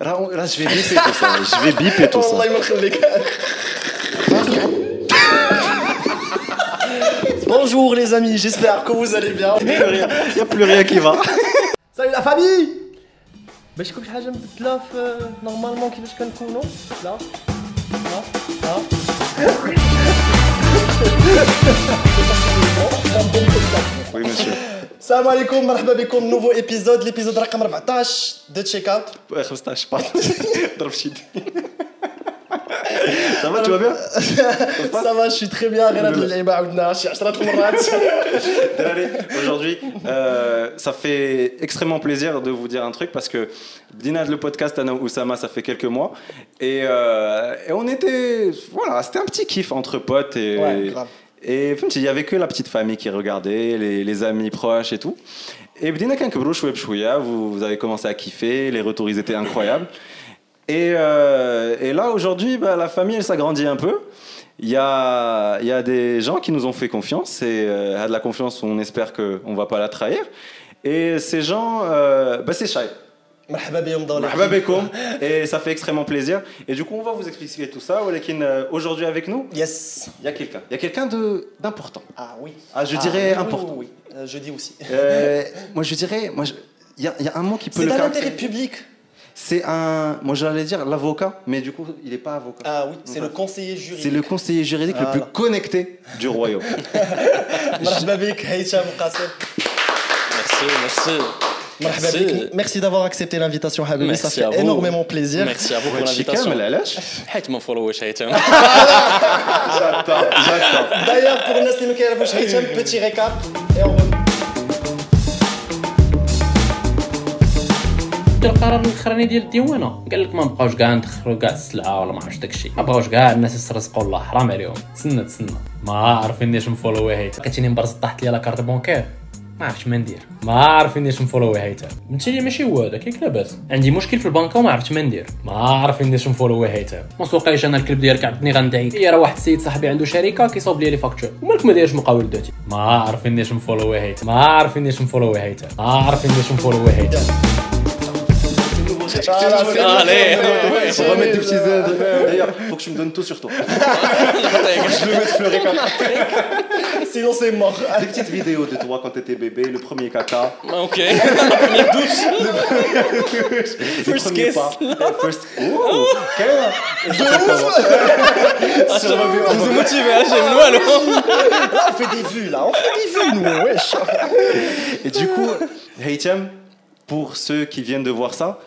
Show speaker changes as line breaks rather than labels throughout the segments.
Là, là, je vais biper tout ça. Je vais biper tout ça.
والله ما نخليك Bonjour les amis, j'espère que vous allez bien.
Il n'y a plus rien qui va.
Salut la famille باش يكون شي حاجه مبدله في نورمالمون كيفاش كنكونوا لا لا لا
Oui, monsieur.
السلام عليكم مرحبا بكم نوفو ايبيزود ليبيزود رقم 14 دو تشيك اوت
Ouais, 15 pas. ضرب شي Ça va, tu vas bien
سافا شي تري بيان غير هاد اللعيبه عاودناها شي 10 المرات
Allez, Aujourd'hui, euh, ça fait extrêmement plaisir de vous dire un truc parce que Dinad, le podcast Anna Oussama, ça fait quelques mois. Et, euh, et on était. Voilà, c'était un petit kiff entre potes. Et,
Ouais, grave.
et il y avait que la petite famille qui regardait, les, les amis proches et tout. Et vous, vous avez commencé à kiffer, les retours ils étaient incroyables. Et, euh, et là, aujourd'hui, bah, la famille, elle s'agrandit un peu. Il y a, il y a des gens qui nous ont fait confiance et euh, à de la confiance, on espère qu'on ne va pas la trahir. Et ces gens, euh, bah, c'est Shai et ça fait extrêmement plaisir. Et du coup, on va vous expliquer tout ça. Euh, aujourd'hui avec nous,
yes.
il y a quelqu'un. Il y a quelqu'un d'important.
Ah oui.
Ah, je ah,
dirais
important.
Euh, je dis aussi.
Euh, moi, je dirais, il y, a un mot qui peut le C'est
dans l'intérêt public.
C'est un, moi j'allais dire l'avocat, mais du coup il n'est pas avocat.
Ah oui, c'est le conseiller juridique.
C'est le conseiller juridique le plus connecté du royaume.
merci, merci.
مرحبا
Merci.
بك merci d'avoir accepté l'invitation Habibi ça
Merci
fait
à vous.
énormément plaisir.
Merci à vous pour
وهادشي
l'invitation.
كامل علاش؟
حيت ما فولوش هيثم
d'ailleurs pour الناس اللي ما كيعرفوش هيثم petit récap. Et on revient.
القرار الاخراني ديال الديوانه قال لك ما بقاوش كاع ندخلوا كاع السلعة ولا ما عرفتش داكشي ما بقاوش كاع الناس يسرسقوا الله. حرام عليهم. تسنى تسنى ما عارفينيش نفولوي هيثم لقيتيني مبرز طاحت لي لا كارت بونكير ما عرفتش ما ندير. ما عارفينيش نفولوي هيثم انت لي ماشي هو هذاك ياك لاباس. عندي مشكل في البنكه وما عرفتش ما ندير. ما عارفينيش نفولوي هيثم ما سوقيش أنا الكلب ديالك عندني غندعيك هي راه واحد السيد صاحبي عنده شركة كيصاوب لي لي فاكتور ومالك ما دايرش مقاول ولداتي ما عارفينيش نفولوي هيثم ما عارفينيش نفولوي هيثم ما عارفينيش نفولوي هيثم
Allez.
On va mettre des petits aides. D'ailleurs, faut que tu me donnes tout sur toi. Je le mets de fleurer comme
sinon c'est mort
Des petites vidéos de toi quand t'étais bébé, le premier caca,
Ok. La première douche.
les
First
premiers
kiss.
pas. Eh, First. Oh,
Vous vous motivez, hein, j'aime nous alors.
là on fait des vues là on fait des vues nous wesh
Et du coup, pour ceux qui viennent de voir ça,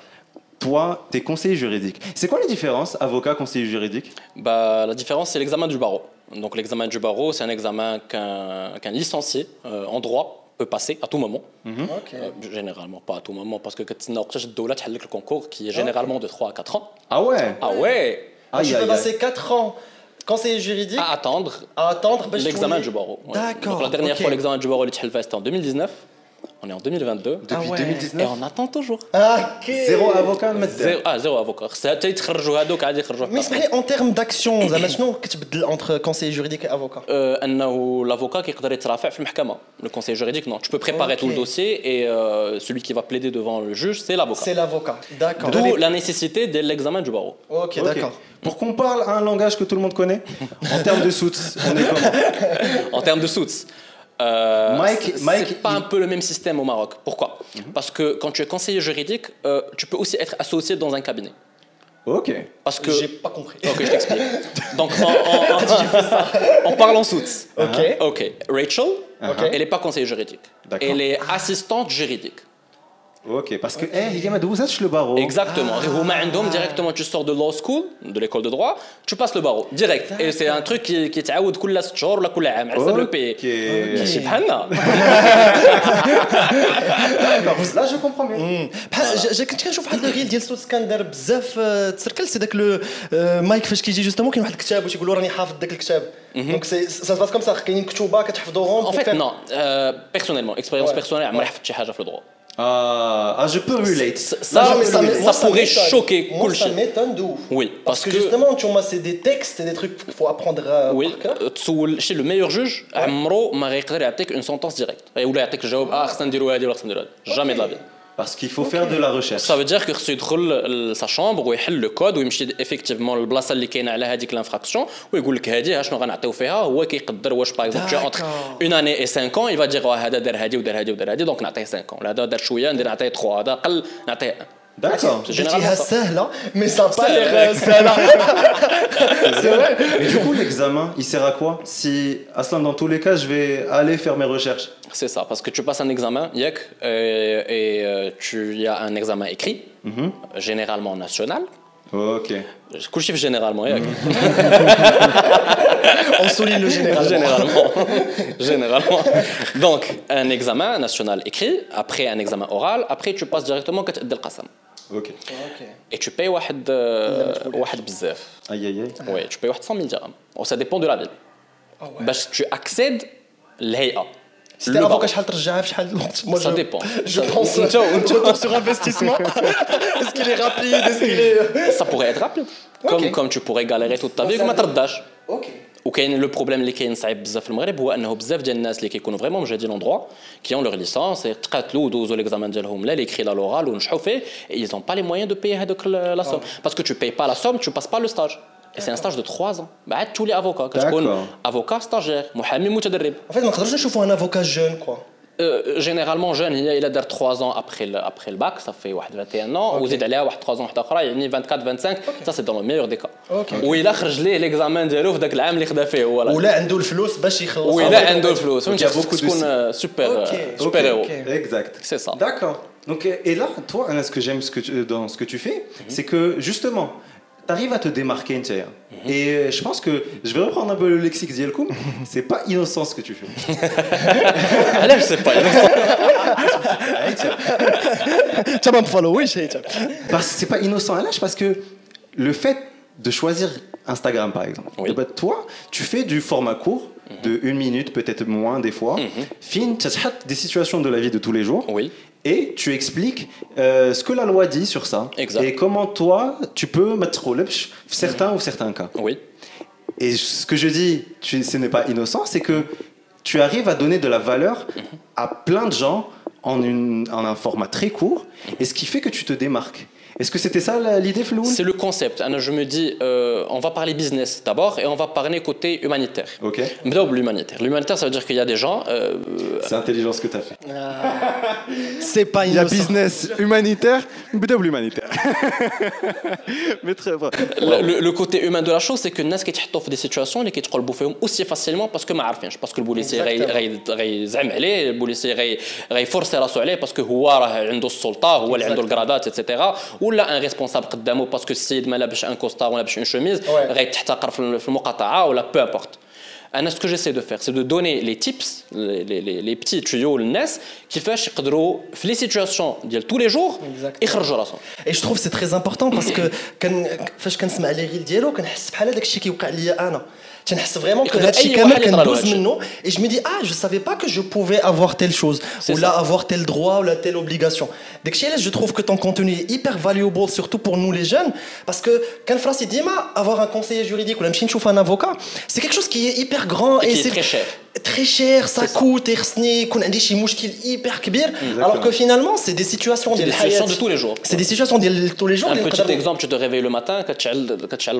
toi, t'es conseiller juridique. C'est quoi la différence avocat, conseiller juridique?
Bah, La différence, c'est l'examen du barreau. Donc l'examen du barreau, c'est un examen qu'un qu licencié euh, en droit peut passer à tout moment.
Mhm.
Euh, généralement, pas à tout moment, parce que quand tu as le concours qui est généralement de 3 à 4 ans.
Ah ouais?
Ah ouais
ah, peux passer 4 ans conseiller juridique
À attendre,
attendre bah,
l'examen du barreau.
D'accord.
La dernière fois, l'examen du barreau, c'était en 2019. On est en 2022.
Depuis
ah
2019
Et on attend toujours.
Ah, ok.
Zéro avocat,
zéro, Ah, zéro avocat.
Mais c'est en termes d'action, maintenant, entre conseiller juridique et avocat?
Euh, L'avocat qui peut être fait Le conseiller juridique, non. Tu peux préparer tout le dossier et euh, celui qui va plaider devant le juge, c'est l'avocat.
C'est l'avocat, d'accord.
D'où la nécessité de l'examen du barreau.
Ok, d'accord.
Pour qu'on parle un langage que tout le monde connaît, en termes de soutes, on est comment?
En termes de soutes euh,
Mike-
c'est-
Mike,
c'est pas
il-
un peu le même système au Maroc. Pourquoi? Parce que quand tu es conseiller juridique, euh, tu peux aussi être associé dans un cabinet.
Ok.
Parce que
J'ai pas compris.
Ok, je t'explique. Donc, en, en- en- en parlant suits.
Ok.
Ok, Rachel,
Ok.
elle n'est pas conseillère juridique.
D'accord.
Elle est assistante juridique.
Ok, parce que, eh, les gars, vous êtes le barreau.
Exactement. هما عندهم directement, tu sors de law school, de l'école de droit, tu passes le barreau, direct. Et c'est un truc qui, qui تعاود كل 6 شهور ولا كل عام على حسب le pays.
Ok.
ماشي بحالنا.
Là, je comprends mieux.
مم. بحال ج- ج- كنت كنشوف واحد الريل ديال صوت كان دار بزاف آه، تسركل سي داك لو آه، مايك فاش كيجي جوستومون كاين واحد الكتاب واش يقولوا راني حافظ داك الكتاب دونك سي سا باس كوم سا كاينين كتوبه كتحفظوهم
En fait, non. Euh, personnellement, expérience
Ouais.
personnelle, عمري حفظت شي حاجه في الدروا.
euh, ah, je peux relate.
Ça, ça, pourrait choquer
moi, Ça m'étonne de ouf.
Oui,
parce, que, justement, tu vois, c'est des textes, des trucs qu'il faut apprendre à.
Oui, euh, chez le meilleur juge, Amro m'a réécrit une sentence directe. Et où il a le jawab, ah, Jamais de la vie.
Parce qu'il faut faire de la recherche.
Ça veut dire que خصو يدخل sa chambre ويحل لو كود ويمشي افيكتيفمون للبلاصه اللي كاينة على هذيك لانفراكسيون ويقول لك هذه شنو غنعطيو فيها هو كيقدر واش باغ اكزومبل entre une année et 5 ans il va dire آه، هذا دار هذه ودار هذه ودار هذه دونك نعطيه 5 ans هذا دار شوية ندير نعطيه 3 هذا قل نعطيه 1
D'accord.
je Généralement,
ah,
ça...
Hein. mais ça pas
euh,
hein. C'est vrai.
Mais du coup, l'examen, il sert à quoi? Si, Aslan, dans tous les cas, je vais aller faire mes recherches.
C'est ça, parce que tu passes un examen, Yek, euh, et euh, il y a un examen écrit, mhm. généralement national.
Ok.
Couchif généralement, Yek.
On souligne le général.
Généralement. généralement. Donc, un examen national écrit, après un examen oral, après tu passes directement à al-qasam. Qassam.
Ok.
Et tu payes واحد euh, واحد بزاف.
Aïe, aïe, aïe.
Oui, tu payes واحد 100 000 dirhams. Oh, ça dépend de la ville.
Ah ouais.
باش tu accèdes للهيئة.
سيتي
Le
افوكا
barreau.
شحال ترجعها في شحال الوقت Moi,
Ça
je-
dépend.
Je
Ça-
pense
Unta- unta-
retour sur investissement. Est-ce qu'il est rapide Est-ce qu'il est
Ça pourrait être rapide. Comme,
Ok.
comme tu pourrais galérer toute ta vie وما ترداش.
Ok.
وكاين لو بروبليم اللي كاين صعيب بزاف في المغرب هو انه بزاف ديال الناس اللي كيكونوا فريمون مجهدين لون دروا كي اون لور ليسونس تقاتلوا ودوزوا ليكزامان ديالهم لا ليكري لا لورال ونجحوا فيه ils ont pas les moyens de payer هذوك لا سوم باسكو tu payes pas la somme tu passes pas le stage et c'est un stage de 3 ans بعد تولي افوكا كتكون
D'accord.
افوكا ستاجير محامي متدرب
En fait, ما نقدروش نشوفوا ان avocat jeune quoi.
Euh, généralement jeune هي الا دار 3 ans après le, après le bac ça fait واحد 21 ans وزيد عليها واحد 3 ans واحده اخرى يعني 24 25 ça c'est dans le meilleur des cas
Ok.
وإلا خرج ليه ليكزامان ديالو في ذاك العام اللي خدا فيه هو لا.
ولا عنده الفلوس باش يخلص
وإلا عنده الفلوس
Donc, il y a
فهمتي
beaucoup de
تكون
signes.
سوبر
Ok,
سوبر هيرو
ok.
Exact.
C'est ça.
D'accord. Donc, et et là, toi, Anna, ce que j'aime ce que tu- dans ce que tu fais, c'est que justement, t'arrives à te démarquer, Nchaya. Mhm. Et euh, je pense que je vais reprendre un peu le lexique d'Yelkoum. C'est pas innocent ce que tu fais.
Ah Allez, je
sais pas. Tiens, me follow, oui,
Parce que c'est pas innocent, Allez, parce que le fait de choisir Instagram, par exemple,
oui.
bah, toi, tu fais du format court mhm. de une minute, peut-être moins des fois. Mm -hmm. Fin, des situations de la vie de tous les jours.
Oui.
Et tu expliques euh, ce que la loi dit sur ça.
Exact.
Et comment toi tu peux mettre au certains ou certains cas.
Oui.
Et ce que je dis, tu, ce n'est pas innocent, c'est que tu arrives à donner de la valeur à plein de gens en, une, en un format très court, et ce qui fait que tu te démarques. Est-ce que c'était ça la- l'idée, Floun
C'est le concept. Anna, je me dis, euh, on va parler business d'abord et on va parler côté humanitaire.
Ok,
نبداو بالhumanitaire. L'humanitaire, ça veut dire qu'il y a des gens. euh,
c'est intelligent ce que tu as fait.
C'est pas
Il y a
innocent.
business humanitaire, بدأوا humanitaire. Mais très bon.
le, le- le côté humain de la chose, c'est que الناس كيتحطوا في des situations اللي كيتقلبوا فيهم aussi facilement parce que ما عارفينش باسكو البوليسي غي- غي- غيزعم عليه البوليسي غي- غيفرسي راسو عليه باسكو هو راه عنده السلطه هو اللي عنده الكرادات اتسيتيرا ولا ان ريسبونسابل قدامه باسكو السيد ما لابش ان كوستا ولا لابش اون شوميز
Ouais.
غيتحتقر في في المقاطعه ولا بو امبورت انا ce que j'essaie de faire c'est de donner les tips les, les, les, les petits tuyaux للناس كيفاش يقدروا في لي سيتوياسيون ديال tous les jours
Exactement.
يخرجوا راسهم
اي جو تروف سي تري امبورطون باسكو كان فاش كنسمع لي غيل ديالو كنحس بحال هذاك الشيء كيوقع ليا انا تنحس فريمون كو
يقدر
هادشي
أي
كامل
واحد يطرى له
كندوز
هادشي.
منه اي جو مي دي اه جو سافي با كو جو بوفي افوار تيل شوز
C'est
ولا
ça.
افوار تيل دروا ولا تيل اوبليغاسيون داكشي علاش جو تروف كو ton contenu est hyper valuable surtout pour nous les jeunes parce que كان في راسي ديما avoir un conseiller juridique ولا نمشي نشوف un avocat c'est quelque chose qui est hyper grand
Et qui est
c'est
très cher.
très cher ça
C'est ça.
coûte يخصني يكون عندي شي مشكل hyper كبير alors que finalement c'est des situations
C'est
ديال
des situations
الحياة
de tous les jours.
C'est des situations ديال tous les jours
Un
اللي
petit
نقدروا-
exemple, tu te réveilles le matin, كتشعل كتشعل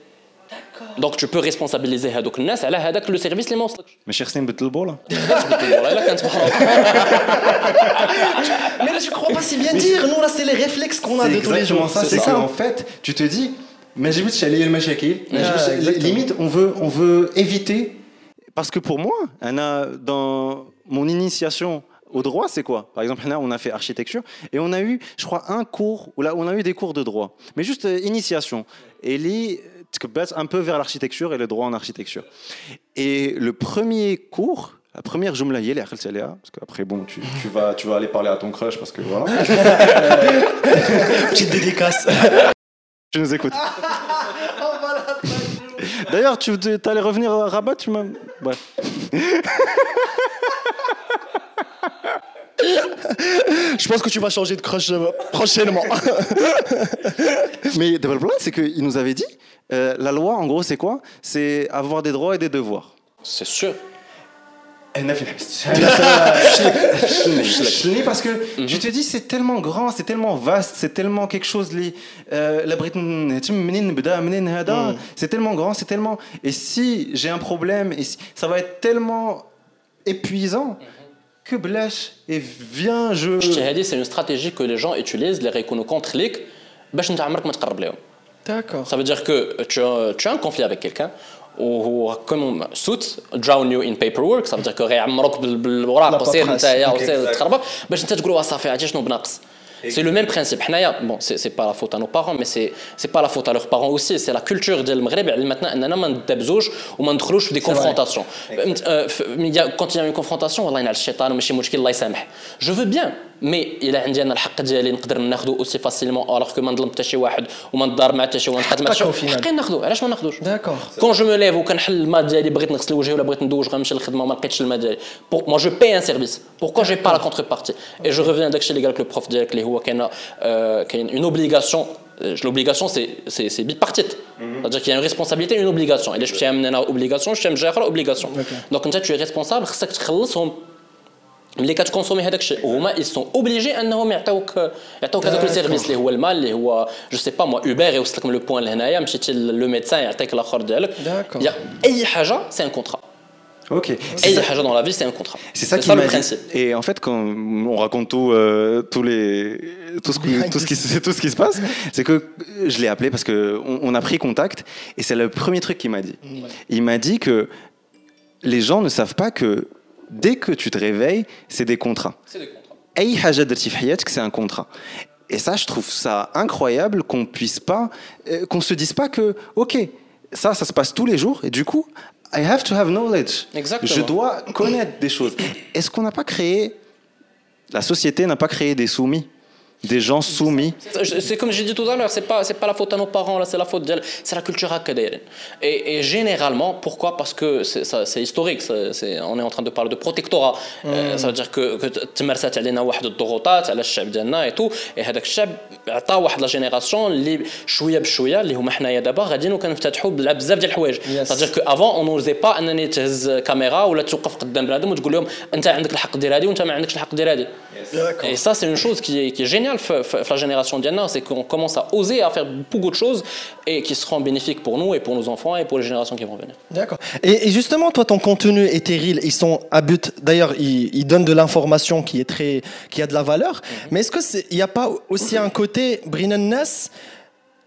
donc tu peux responsabiliser هذوك الناس على هذاك لو سيرفيس اللي ما وصلكش
Mais cher Slim, بدل là.
تبدل البولا الا كانت بحال
Mais là, je crois pas si bien dire. Nous, là, c'est les réflexes qu'on a
C'est
de tous les
exactement
jours.
ça, c'est qu'en fait, tu te dis, mais j'ai vu de le machakil,
exactement.
limite, on veut, on veut éviter. Parce que pour moi, Anna, dans mon initiation au droit, c'est quoi Par exemple, Anna, on a fait architecture et on a eu, je crois, un cours où là, on a eu des cours de droit, mais juste euh, initiation. Et les un peu vers l'architecture et le droit en architecture. Et le premier cours, la première jumla hier, parce qu'après bon, tu, tu vas, tu vas aller parler à ton crush parce que voilà.
Petite dédicace.
Tu nous écoutes. D'ailleurs, tu allais revenir à Rabat, tu m'as. Bref.
Je pense que tu vas changer de crush euh, prochainement.
Mais le problème, c'est qu'il nous avait dit euh, la loi, en gros, c'est quoi? C'est avoir des droits et des devoirs.
C'est sûr.
parce que tu te dis c'est tellement grand c'est tellement vaste c'est tellement quelque chose c'est tellement grand c'est tellement et si j'ai un problème et ça va être tellement épuisant que blash et viens je
c'est une stratégie que les gens utilisent les contre les
D'accord.
Ça veut dire que tu as, tu as un conflit avec quelqu'un وهو كوم سوت دراون يو ان بيبر ورك صافي dire غيعمروك بالوراق وسير نتايا وسير تخربق باش انت تقول صافي عرفتي شنو بناقص c'est le même principe. Bon, c'est pas la faute à nos parents, mais c'est pas la faute à leurs parents aussi. C'est la culture du Maghreb. Maintenant, on a des confrontations. Quand il y a une confrontation, je veux bien, مي إلا عندي أنا الحق ديالي نقدر ناخذه اوسي فاسيلمون الوغ كو ما نظلم حتى شي واحد وما نضار مع حتى شي واحد. شي واحد حقي ناخذه علاش ما ناخذوش
داكور
كون جو مو ليف وكنحل الماء ديالي بغيت نغسل وجهي ولا بغيت ندوش غنمشي للخدمة وما لقيتش الماء ديالي. مو جو باي ان سيرفيس بوركو جي با لا كونتر بارتي اي جو ريفيان داكشي اللي قالك لو بروف ديالك اللي هو كاين كاين اون اوبليغاسيون l'obligation c'est c'est bipartite. C'est-à-dire qu'il y a une responsabilité et une obligation. Et là je tiens à une obligation je tiens à obligation donc tu es responsable خصك تخلصهم ملي كتكونسومي هذاك الشيء وهما يسون اوبليجي انهم يعطيوك يعطيوك هذاك السيرفيس اللي هو المال اللي هو جو سي با موا اوبر يوصل لك من لو بوان لهنايا مشيتي لو ميدسان يعطيك الاخر ديالك اي حاجه سي ان كونترا
Ok.
Et ça, dans la vie, c'est un contrat.
C'est ça, qui ça le principe. Et en fait, quand on raconte tout, euh, tous les, tout, ce qui, tout, ce qui, tout ce qui se passe, c'est que je l'ai appelé parce qu'on on a pris contact et c'est le premier truc qu'il m'a dit. Il m'a dit que les gens ne savent pas que dès que tu te réveilles, c'est des contrats.
C'est des contrats.
c'est un contrat. Et ça, je trouve ça incroyable qu'on puisse pas, euh, qu'on se dise pas que, ok, ça, ça se passe tous les jours, et du coup, I have to have knowledge.
Exactement.
Je dois connaître des choses. Est-ce qu'on n'a pas créé, la société n'a pas créé des soumis? des gens soumis.
C'est comme j'ai dit tout à l'heure, c'est pas c'est pas la faute à nos parents là, c'est la faute de c'est la culture académique. Et, et généralement, pourquoi Parce que c'est historique. c'est on est en train de parler de protectorat. Euh, ça veut dire que que تمارسات علينا واحد الضغوطات على الشعب ديالنا et tout. Et هذاك الشعب عطى واحد لا جينيراسيون اللي شويه بشويه اللي هما حنايا دابا غاديين وكنفتتحوا بزاف ديال الحوايج. C'est-à-dire que avant on n'osait pas انني تهز كاميرا ولا توقف قدام بنادم وتقول لهم انت عندك الحق دير هذه وانت ما عندكش الحق دير هذه. Et ça c'est une chose qui est qui est géniale la génération Diana, c'est qu'on commence à oser à faire beaucoup de choses et qui seront bénéfiques pour nous et pour nos enfants et pour les générations qui vont venir.
D'accord. Et, justement, toi, ton contenu est terrible. Ils sont à but. D'ailleurs, ils, donnent de l'information qui est très, qui a de la valeur. Mhm. Mais est-ce qu'il n'y a pas aussi un côté Brinan Ness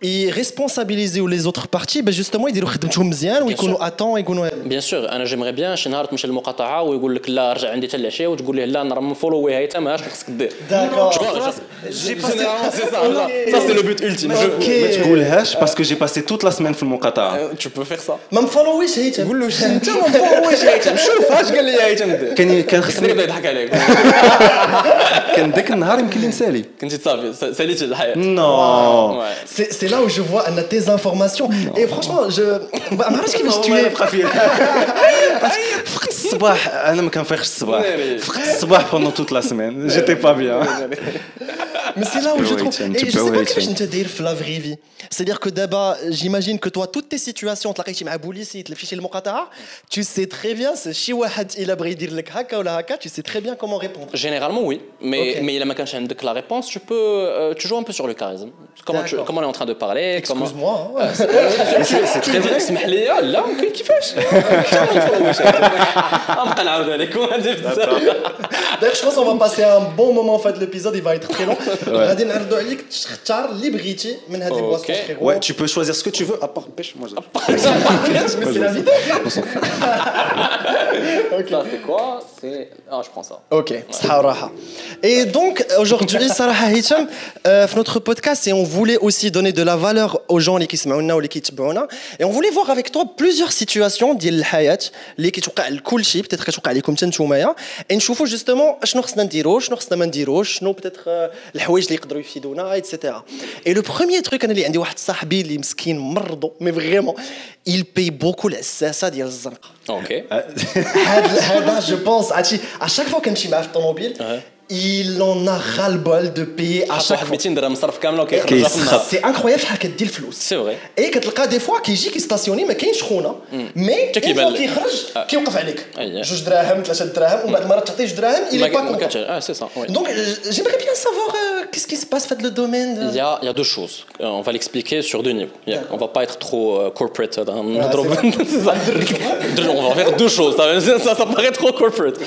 يريسبونسابيليزيو لي زوتر بارتي باش جوستومون يديروا خدمتهم مزيان ويكونوا اتون يكونوا
بيان سور انا جيمري بيان شي نهار تمشي للمقاطعه ويقول لك لا رجع عندي حتى العشيه وتقول له لا انا راه مفولوي هاي ما عرفتش خصك دير
داكور
جي باسي سا سي لو بوت ultime
ما تقولهاش باسكو جي باسي توت لا سيمين في المقاطعه
تو بو فيغ سا
ما مفولويش هيثم
قول له انت ما مفولويش هيثم شوف اش قال لي هيثم
كان كان خصني
يبدا يضحك عليك
كان ذاك النهار يمكن لي نسالي
كنتي صافي ساليتي الحياه
نو
سي لا où je vois ان tes informations. Et franchement, je. ما عرفتش كيفاش
tuer. فقت الصباح انا ما كنفيقش الصباح فقت الصباح pendant toute la semaine j'étais pas bien
Mais c'est là où je trouve. Et je sais pas كيفاش انت داير في لا فري في. C'est-à-dire que d'abord, j'imagine que toi, toutes tes situations, تلاقيتي مع بوليسي تلفيتي المقاطعة, tu sais très bien, شي واحد إلا بغى يدير لك هكا ولا هكا, tu sais très bien comment répondre.
Généralement, oui. Mais, mais إلا ما كانش عندك la réponse, tu peux, euh, tu joues un peu sur le charisme. Comment, tu, comment on est en train de parler.
Excuse-moi.
C'est très vrai.
اسمح لي لا كيفاش غنبقى نعاود عليك
D'ailleurs, je pense qu'on va passer un bon moment en fait l'épisode, il va être très long. غادي نعرضوا عليك تختار اللي بغيتي من هذه البواسطون
Ouais, tu peux choisir ce que tu veux, à part pêche. Moi,
Mais c'est la vidéo.
Ça, c'est quoi C'est. Ah, je prends ça.
Ok, صحة Et donc, aujourd'hui, Sarah Hicham, euh, notre podcast, et on voulait aussi donner de la valeur aux gens qui se et on voulait voir avec toi plusieurs situations ديال الحياة اللي كيتوقع لكل شيء peut-être كتوقع لكم حتى نتوما et نشوفوا justement شنو خصنا نديرو شنو خصنا ما نديروش شنو peut-être الحوايج الحوايج اللي يقدروا يفيدونا ايتترا اي لو بروميير تروك انا اللي عندي واحد صاحبي اللي مسكين مرضو مي فريمون il paye beaucoup العساسه ديال الزنقه
اوكي
هذا هذا جو بونس عرفتي à chaque fois كنمشي معاه في الطوموبيل il en a ras le bol de payer à
حط
chaque
واحد
fois
200 درهم مصرف كامله وكيخرجها في النهار
سي انكرويابل شحال كدير الفلوس
سي فري
اي كتلقى دي فوا كيجي كيستاسيوني ما كاينش خونا مي
حتى كيبان لك.
كيخرج كيوقف عليك
أيه.
جوج دراهم ثلاثه دراهم ومن بعد المرات تعطيه جوج دراهم il est pas
ما
content
كانش اه سي سا وي
Donc, euh, j'aimerais bien savoir euh, qu'est-ce qui se passe fait, le domaine. de-
Il y, a, il y a deux choses. Euh, on va l'expliquer sur deux niveaux. Il y a- on va pas être trop euh, corporate. dans notre-
c'est
Deux- on va faire deux choses. Ça, ça, ça paraît trop corporate.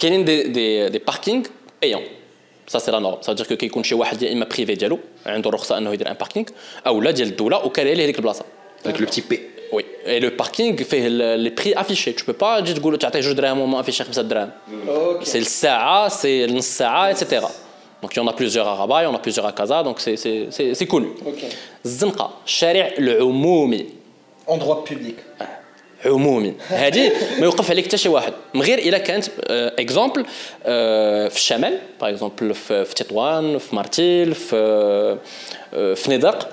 كاينين des, des, des parkings payants. Ça c'est la norme. Ça veut dire que كيكون شي واحد يا اما بريفي ديالو عنده رخصه انه يدير ان باركينغ او لا ديال الدوله وكاري ليه هذيك البلاصه.
Avec le petit P.
Oui. Et le parking fait le- les prix affichés. Tu peux pas تجي تقول تعطيه جوج دراهم وما affiché 5 دراهم. C'est le SAA, c'est le SAA, etc. Donc il y en a plusieurs à Rabat, il y en a plusieurs à Casa, donc c'est- c'est c'est- c'est connu. الزنقة الشارع العمومي
Endroit public.
عمومي هذه ما يوقف عليك حتى شي واحد. من غير إلا كانت اكزومبل في الشمال باغ اكزومبل في في تطوان في مارتيل في آه، في ندق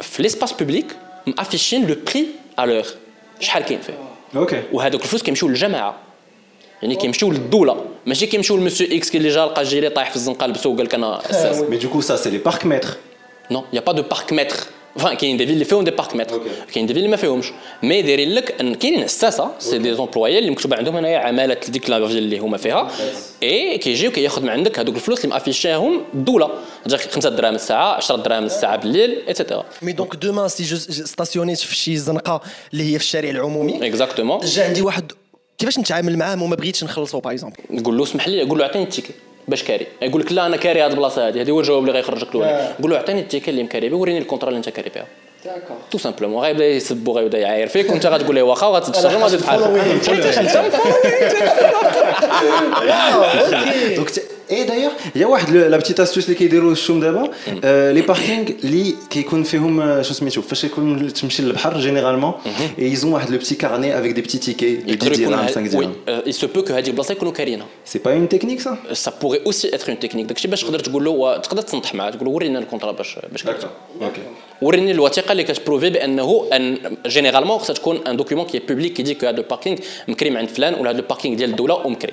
في ليسباس بوبليك مافيشين لو بري ا لور شحال كاين فيه؟
Ok.
وهذوك الفلوس كيمشيو للجماعه يعني كيمشيو للدولة. ماشي كيمشيو لمسيو إكس كي اللي جا لقى جيلي طايح في الزنقة لبسو وقال لك أنا أساس.
Mais du coup, ça, c'est les parcs-mètres.
نو يا با دو بارك متر فان كاين دي فيل اللي فيهم دي بارك متر
أوكي.
كاين دي فيل اللي ما فيهمش مي دايرين لك ان كاينين عساسه سي دي زومبلويي اللي مكتوب عندهم هنايا عماله لديك لا فيل اللي هما فيها اي كيجيو كياخذ من عندك هذوك الفلوس اللي مافيشاهم الدولة جاك 5 دراهم الساعة 10 دراهم الساعة بالليل ايتترا
مي دونك دومان سي جو ستاسيونيت في شي زنقه اللي هي في الشارع العمومي
اكزاكتومون
جا عندي واحد كيفاش نتعامل معاه وما بغيتش نخلصو باغ اكزومبل
نقول له اسمح لي قول له أعطيني التيكي باش كاري. يقول لك لا أنا كاري هذه البلاصة هذه هذه هو الجواب اللي غيخرجك الاولاني قول له اعطيني التيكي اللي مكاري به وريني الكونترا اللي أنت كاري بها تو سامبلومون غيبدا يسبو غيبدا يعاير فيك وأنت غتقول له واخا وغتشتغل وغادي
Donc, il y a واحد la petite astuce اللي كيديروا الشوم دابا لي باركينغ اللي كيكون فيهم شو سميتو فاش يكون تمشي للبحر جينيرالمون اي يزون واحد لو بتي كارني افيك دي بتي تيكي دو 10
يقدر يكون
درهم
هاد-
5
وي
درهم
il se peut que هذيك البلاصه يكونوا كارينها
سي با اون تكنيك سا
سا بوغي اوسي اتر اون تكنيك داكشي باش تقدر تقول له تقدر تنطح معاه تقول له ورينا الكونترا باش باش.
أوكي
وريني الوثيقة اللي كتبروفي بأنه ان جينيرالمون خصها تكون ان دوكيومون كي بوبليك كيدي كو هذا الباركينغ مكريم عند فلان ولا هذا الباركينغ ديال الدولة ومكري.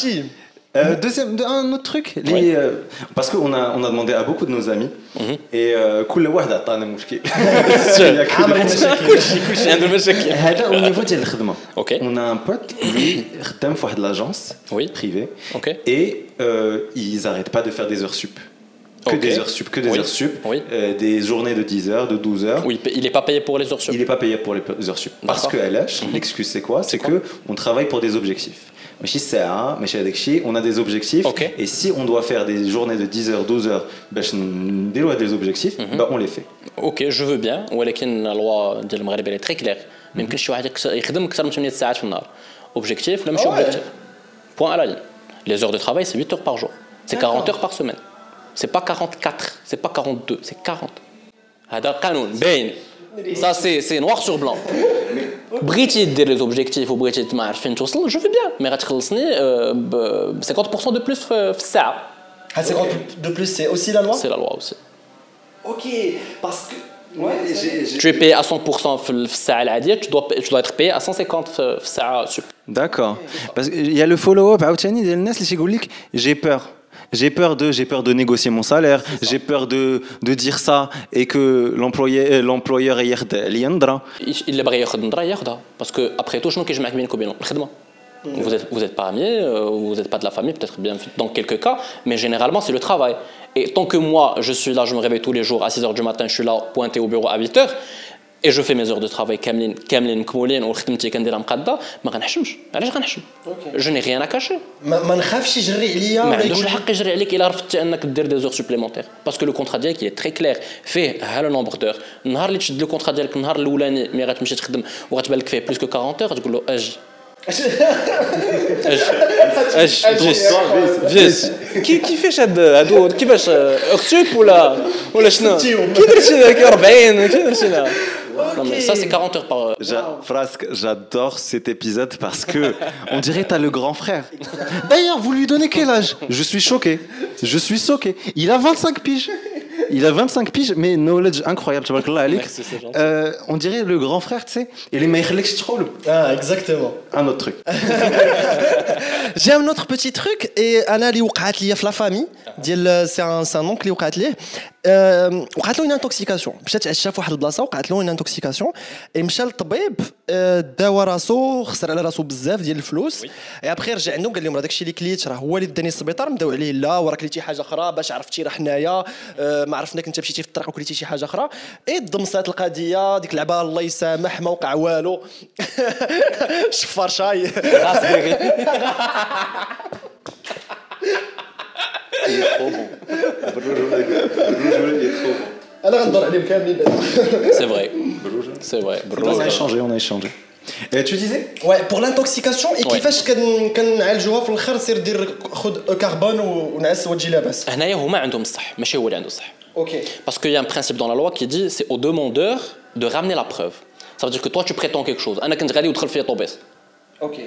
عرفتي
Euh, deuxième, de- un autre truc, les, euh, parce qu'on a, on a demandé à beaucoup de nos amis, et euh, كل واحد عطانا مشكل.
عامل مشاكل
عنده مشاكل
هذا au niveau ديال الخدمة.
Ok.
On a un pote اللي خدام في واحد l'agence
Oui.
privée,
Ok.
et euh, ils arrêtent pas de faire des heures sup. Que
Ok.
des heures sup, que des
Oui.
heures sup,
Oui.
euh, des journées de 10 heures, de 12 heures.
Oui, il est pas payé pour les heures sup.
Il n'est pas payé pour les heures sup. Parce
D'accord.
que LH, l'excuse c'est quoi C'est
quoi
que on travaille pour des objectifs. Mais chez CA, mais chez Adekchi, on a des objectifs.
Ok.
Et si on doit faire des journées de 10 heures, 12 heures, ben, je déloie des objectifs, ben, on les fait.
اوكي جو فو بيان ولكن الوا ديال المغرب اللي تري كلير ما يمكنش شي واحد يكس- يخدم اكثر من 8 ساعات في النهار اوبجيكتيف لا ماشي
Ah ouais.
اوبجيكتيف بوان على لين لي زور دو travail c'est 8 heures par jour c'est 40 heures par semaine C'est pas 44, c'est pas 42, c'est 40. Ça, c'est noir sur blanc. Briti dire les objectifs ou Briti je veux bien, mais 50% euh, de plus euh, ça.
Ah, 50% de plus, c'est aussi la loi?
C'est la loi aussi.
Ok, parce que.
Ouais, tu es payé à 100% le tu dois, tu dois être payé à 150% euh,
D'accord. Parce qu'il y a le follow-up. J'ai peur. J'ai peur de, j'ai peur de négocier mon salaire, j'ai peur de, de dire ça et que l'employé, euh, l'employeur ياخد اللي يندرى.
إيش- اللي بغى ياخذ نظره ياخذها باسكو ابخي تو شنو كيجمعك بينك وبين الخدمه Vous êtes, vous êtes pas amis, euh, vous n'êtes pas de la famille, peut-être bien dans quelques cas, mais généralement c'est le travail. Et tant que moi je suis là, je me réveille tous les jours à 6h du matin, je suis là pointé au bureau à 8h, اي جو في مي زور دو ترافاي كاملين كاملين مكمولين وخدمتي كنديرها مقاده ما غنحشمش علاش غنحشم جو ني ريان كاشي
ما, ما نخافش يجري عليا
ما عندوش الحق يجري عليك الا رفضتي انك دير دي زور سوبليمونتير باسكو لو كونترا ديالك est très clair. فيه ها لو نومبر دور النهار اللي تشد لو كونترا ديالك النهار الاولاني ملي غتمشي تخدم وغتبان لك فيه بلوس كو 40 اور تقول له أجي اجي اجي فيس كي كيفاش هاد هادو كيفاش اكتوب ولا ولا شنو كي درتي لك 40 كي درتي لها Non, mais ça, c'est 40 heures par.
J'a- Frasque, j'adore cet épisode parce que on dirait t'as le grand frère. D'ailleurs, vous lui donnez quel âge Je suis choqué. Je suis choqué. Il a 25 piges. il a 25 piges, mais knowledge incroyable.
Tu vois, ouais,
euh, on dirait le grand frère, tu sais. Et les Meirlex Troll.
Ah, exactement.
Un autre truc.
J'ai un autre petit truc. Et Anna, ah. euh, c'est un oncle qui est اللي وقعت له اون انتوكسيكاسيون مشى تعشى في واحد البلاصة وقعت له اون انتوكسيكاسيون مشى للطبيب آه، داوى راسو خسر على راسو بزاف ديال الفلوس. ابخي رجع عندهم قال لهم راه داكشي اللي كليت راه هو اللي داني السبيطار مداو عليه لا وراه كليتي حاجة أخرى باش عرفتي راه حنايا آه، ما عرفناك أنت مشيتي في الطريق وكليتي شي حاجة أخرى. اي ضمصات القضية ديك اللعبه الله يسامح ما وقع والو. شفار شاي. انا غندور عليهم كاملين
C'est vrai. C'est vrai.
On a échangé, on a échangé. Et tu disais
Ouais, pour l'intoxication et
Ouais.
كيفاش كن كنعالجوها في الاخر سير دير خذ كربون ونعس وتجي لاباس
هنايا هما عندهم الصح ماشي هو اللي عنده الصح
اوكي
Parce qu'il y a un principe dans la loi qui dit c'est au demandeur de ramener la preuve. Ça veut dire que toi tu prétends quelque chose. انا كنت غادي ودخل فيا طوبيس.
اوكي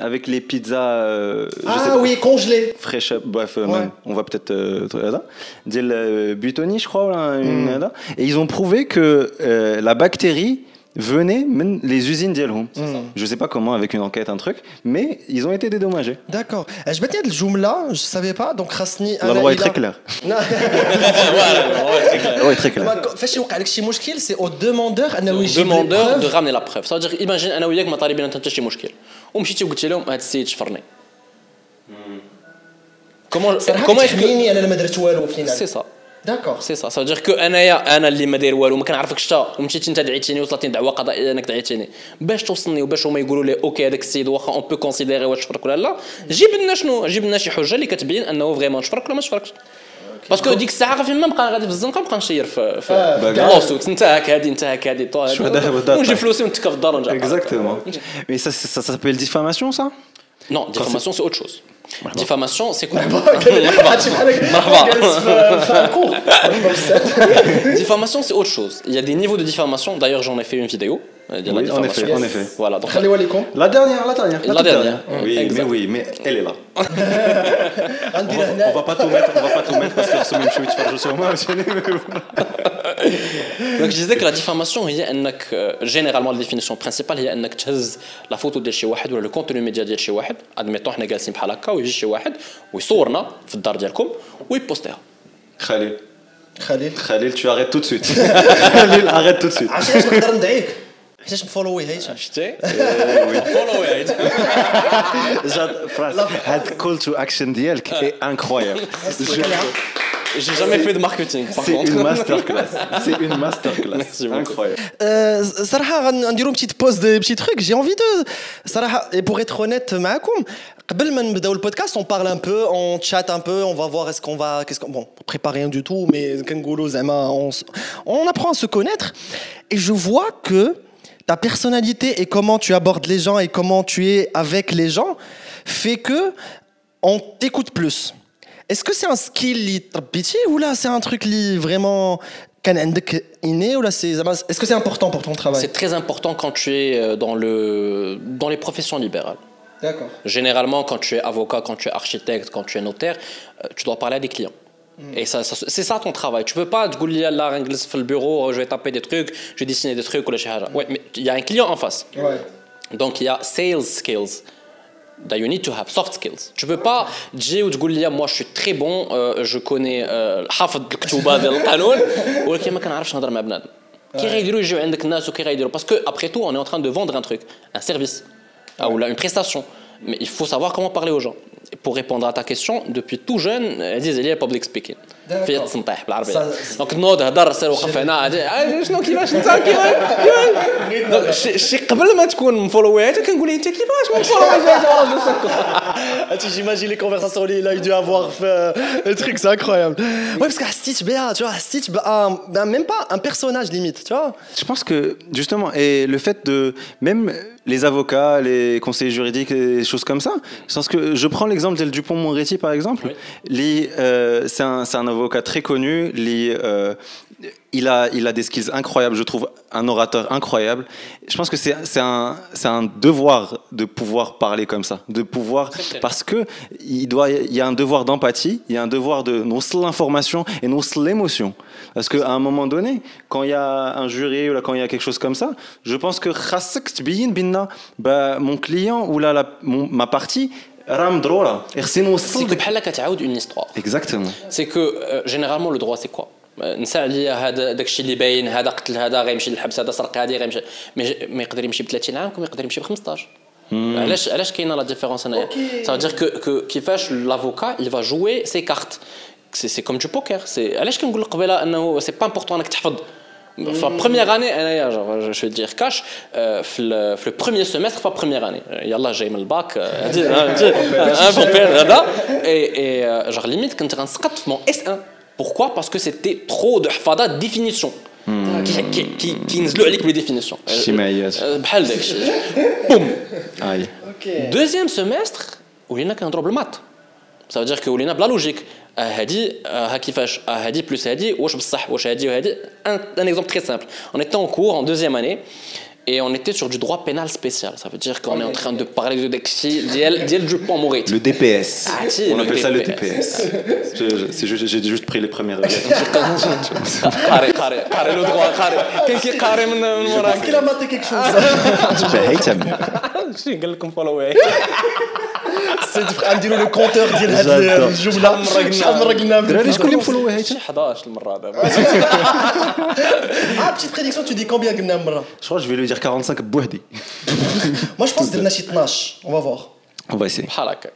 avec les pizzas. Euh,
ah oui, congelées.
Fraîches, bref, euh, on va peut-être. Euh, euh butoni, je crois. Là, une, mm. Et ils ont prouvé que la bactérie venait même les usines d'Yelhoum. Mm. Je sais pas comment, avec une enquête, un truc, mais ils ont été dédommagés.
D'accord. Eh, je me tiens de Joumla, je savais pas, donc Rasni.
La loi est très clair
voilà, la loi est très claire. Fais chez Oukalek Chimouchkil, c'est au
demandeur, de ramener la preuve. Ça veut dire, imagine, Anaouyak m'a taribé un tas de Chimouchkil. ومشيتي وقلت لهم هذا السيد شفرني. كومون كومون
تحميني أنا ما درت والو فينا
سي سا.
داكور.
سي سا. سا دير كو انايا أنا اللي ما داير والو ما كنعرفكش حتى ومشيتي انت دعيتيني وصلتني دعوه قضائيه انك دعيتيني. باش توصلني وباش هما يقولوا لي أوكي هذاك السيد واخا اون بو كونسيديري واش شفرك ولا لا. جيب لنا شنو؟ جيب لنا شي حجة اللي كتبين أنه فريمون شفرك ولا ما شفركش. باسكو ديك الساعه فين ما نبقى غادي في الزنقه نبقى نشير في في
آه،
في
كاع.
اللوسوت انت هاك هادي انت هاك هادي طو
شو هذا هذا
ونجيب
طيب.
فلوسي ونتكا في الدار ونرجع
Exactement. Mais ça, ça, ça s'appelle diffamation, ça
Non, diffamation c'est autre chose. Diffamation c'est quoi
هادشي بحال هكا
مرحبا.
جالس في- في un cours. مرحبا بزاف.
Diffamation c'est autre chose. Il y a des niveaux de diffamation. D'ailleurs j'en ai fait une vidéo. euh, de la
Oui, en
diffamation.
effet, en effet.
Voilà. Donc,
خليوها لكم
La dernière, la dernière.
La
toute
dernière.
Oui,
Exact.
mais oui, mais elle est là.
غندير
On va,
هنا
on va pas tout mettre, on va pas tout mettre parce que ce même chose tu sur moi.
donc je disais que la diffamation هي انك euh, généralement la définition principale هي انك تهز لا فوتو ديال شي واحد ولا لو كونتوني ميديا ديال شي واحد ادميتون حنا جالسين بحال هكا ويجي شي واحد ويصورنا في الدار ديالكم ويبوستيها
Khalil,
خليل
Khalil, tu arrêtes tout de suite. Khalil, arrête tout de suite.
عرفتي علاش نقدر ندعيك حيتاش مفولوي هيثم
شتي فولو هيد
Jade- phrase. Had call to action d'IELK est incroyable.
j'ai jamais fait de marketing par
C'est
contre
une masterclass. C'est une masterclass.
Merci beaucoup.
Incroyable.
Euh, صراحة غن- غنديرو بتيت بوز دو بتي تروك جي انفي دو صراحة et pour être honnête معاكم قبل ما نبداو البودكاست on parle un peu on chatte un peu on va voir est-ce qu'on va qu'est-ce qu'on bon on prépare rien du tout mais كنقولوا زعما on s- on apprend à se connaître et je vois que ta personnalité et comment tu abordes les gens et comment tu es avec les gens fait que on t'écoute plus. Est-ce que c'est un skill pitié ou là c'est un truc li vraiment inné ou là c'est est-ce que c'est important pour ton travail?
C'est très important quand tu es euh, dans le dans les professions libérales.
D'accord.
Généralement quand tu es avocat, quand tu es architecte, quand tu es notaire, euh, tu dois parler à des clients. Et ça, ça- c'est ça ton travail. Tu peux pas te dire là, انجلس في البيرو, je vais taper des trucs, je vais dessiner des trucs ou شي حاجة. Ouais, mais il y a un client en face.
Ouais.
Donc il y a sales skills That you need to have soft skills. Tu peux pas تجي وتقول لي moi je suis très bon euh, je connais euh, حافظ الكتوبه ديال القانون ولكن ما كنعرفش نهضر مع بنادم كي غيديروا يجيو عندك الناس وكي غيديروا باسكو après tout on est en train de vendre un truc un service ou là, une prestation mais il faut savoir comment parler aux gens Et pour répondre à ta question, depuis tout jeune, elle disait, elle est public speaking.
D'accord.
فيا التسنطيح بالعربيه
Ça-
دونك نوض هضر سير وقف هنا عادي- عادي، شنو كيفاش انت كيفاش دونك شي- شي قبل ما تكون مفولويات كنقول لها انت كيفاش مفولويات
Ah, tu j'imagine les conversations il a dû avoir fait euh, le truc, c'est incroyable. Ouais, parce qu'à Stitch BA, tu vois, Stitch, bah, un- ben, même pas un personnage limite, tu vois.
Je pense que justement, et le fait de même les avocats, les conseillers juridiques, les choses comme ça, je pense que je prends l'exemple d'El Dupont-Moretti par exemple. Li, euh, c'est un, c'est un avocat très connu. Euh, il, a, des skills incroyables, je trouve, un orateur incroyable. Je pense que c'est un, devoir de pouvoir parler comme ça, de pouvoir, parce que il, doit, y a un devoir d'empathie, il y a un devoir de non seulement l'information et non seulement l'émotion. Parce qu'à un moment donné, quand il y a un jury ou là, quand il y a quelque chose comme ça, je pense que bah, mon client ou là, ma partie, راه مضرورة. خصني نوصل ديك-
بحال كتعاود اون هيستوار
Exactement.
سي كو جينيرالمون لو دروا سي كوا نسى عليا هذا داكشي اللي باين هذا قتل هذا غيمشي للحبس هذا سرق هذه غيمشي ما يقدر يمشي ب 30 عام كما يقدر يمشي ب 15 علاش علاش كاينة لا ديفيرونس هنايا؟ Dire que que كيفاش il va jouer ses cartes. C'est c'est comme du poker. C'est علاش كنقول لك قبيله أنه c'est pas important أنك تحفظ؟ في بروميير اني انايا جو جو دير كاش في ال- في البروميير سيمستر في بروميير اني يلاه جاي من الباك هادي ان بومبير هذا اي جوغ ليميت كنت غنسقط في مون اس 1 pourquoi parce que c'était trop de حفاظات ديفينيسيون كي كي كي كينزلوا عليك بلي ديفينيسيون
شماعيات.
بحال داكشي بوم
Aïe.
دوزيام سيمستر ولينا كنهضروا بالمات ça veut dire que ولينا بلا لوجيك آه هادي آه ها كيفاش آه هادي بلوس هادي واش بصح واش هادي وهادي un, un exemple très simple on était en cours en deuxième année et on était sur du droit pénal spécial ça veut dire qu'on est en train de parler de داكشي ديال ديال Dupont Moretti
Le DPS.
Ah, si,
On
le
appelle ça le
DPS.
DPS. Je- je- c'est juste- J'ai juste pris les premières.
قاري قاري قاري لو دروا قاري كاين كيقاري من من وراك
Qu'il a maté quelque chose.
شنو قال لكم فولوي
C'est عندي le compteur ديال هاد
J'adore.
الجملة شحال مرة قلنا
دراري شكون اللي مفولو هيك؟
شي 11 المره دابا
Ah, petite prédiction, tu dis combien قلنا مرة
Je crois que je vais lui 45 bouhdi.
Moi, je pense que c'est 12. On va voir.
On va essayer.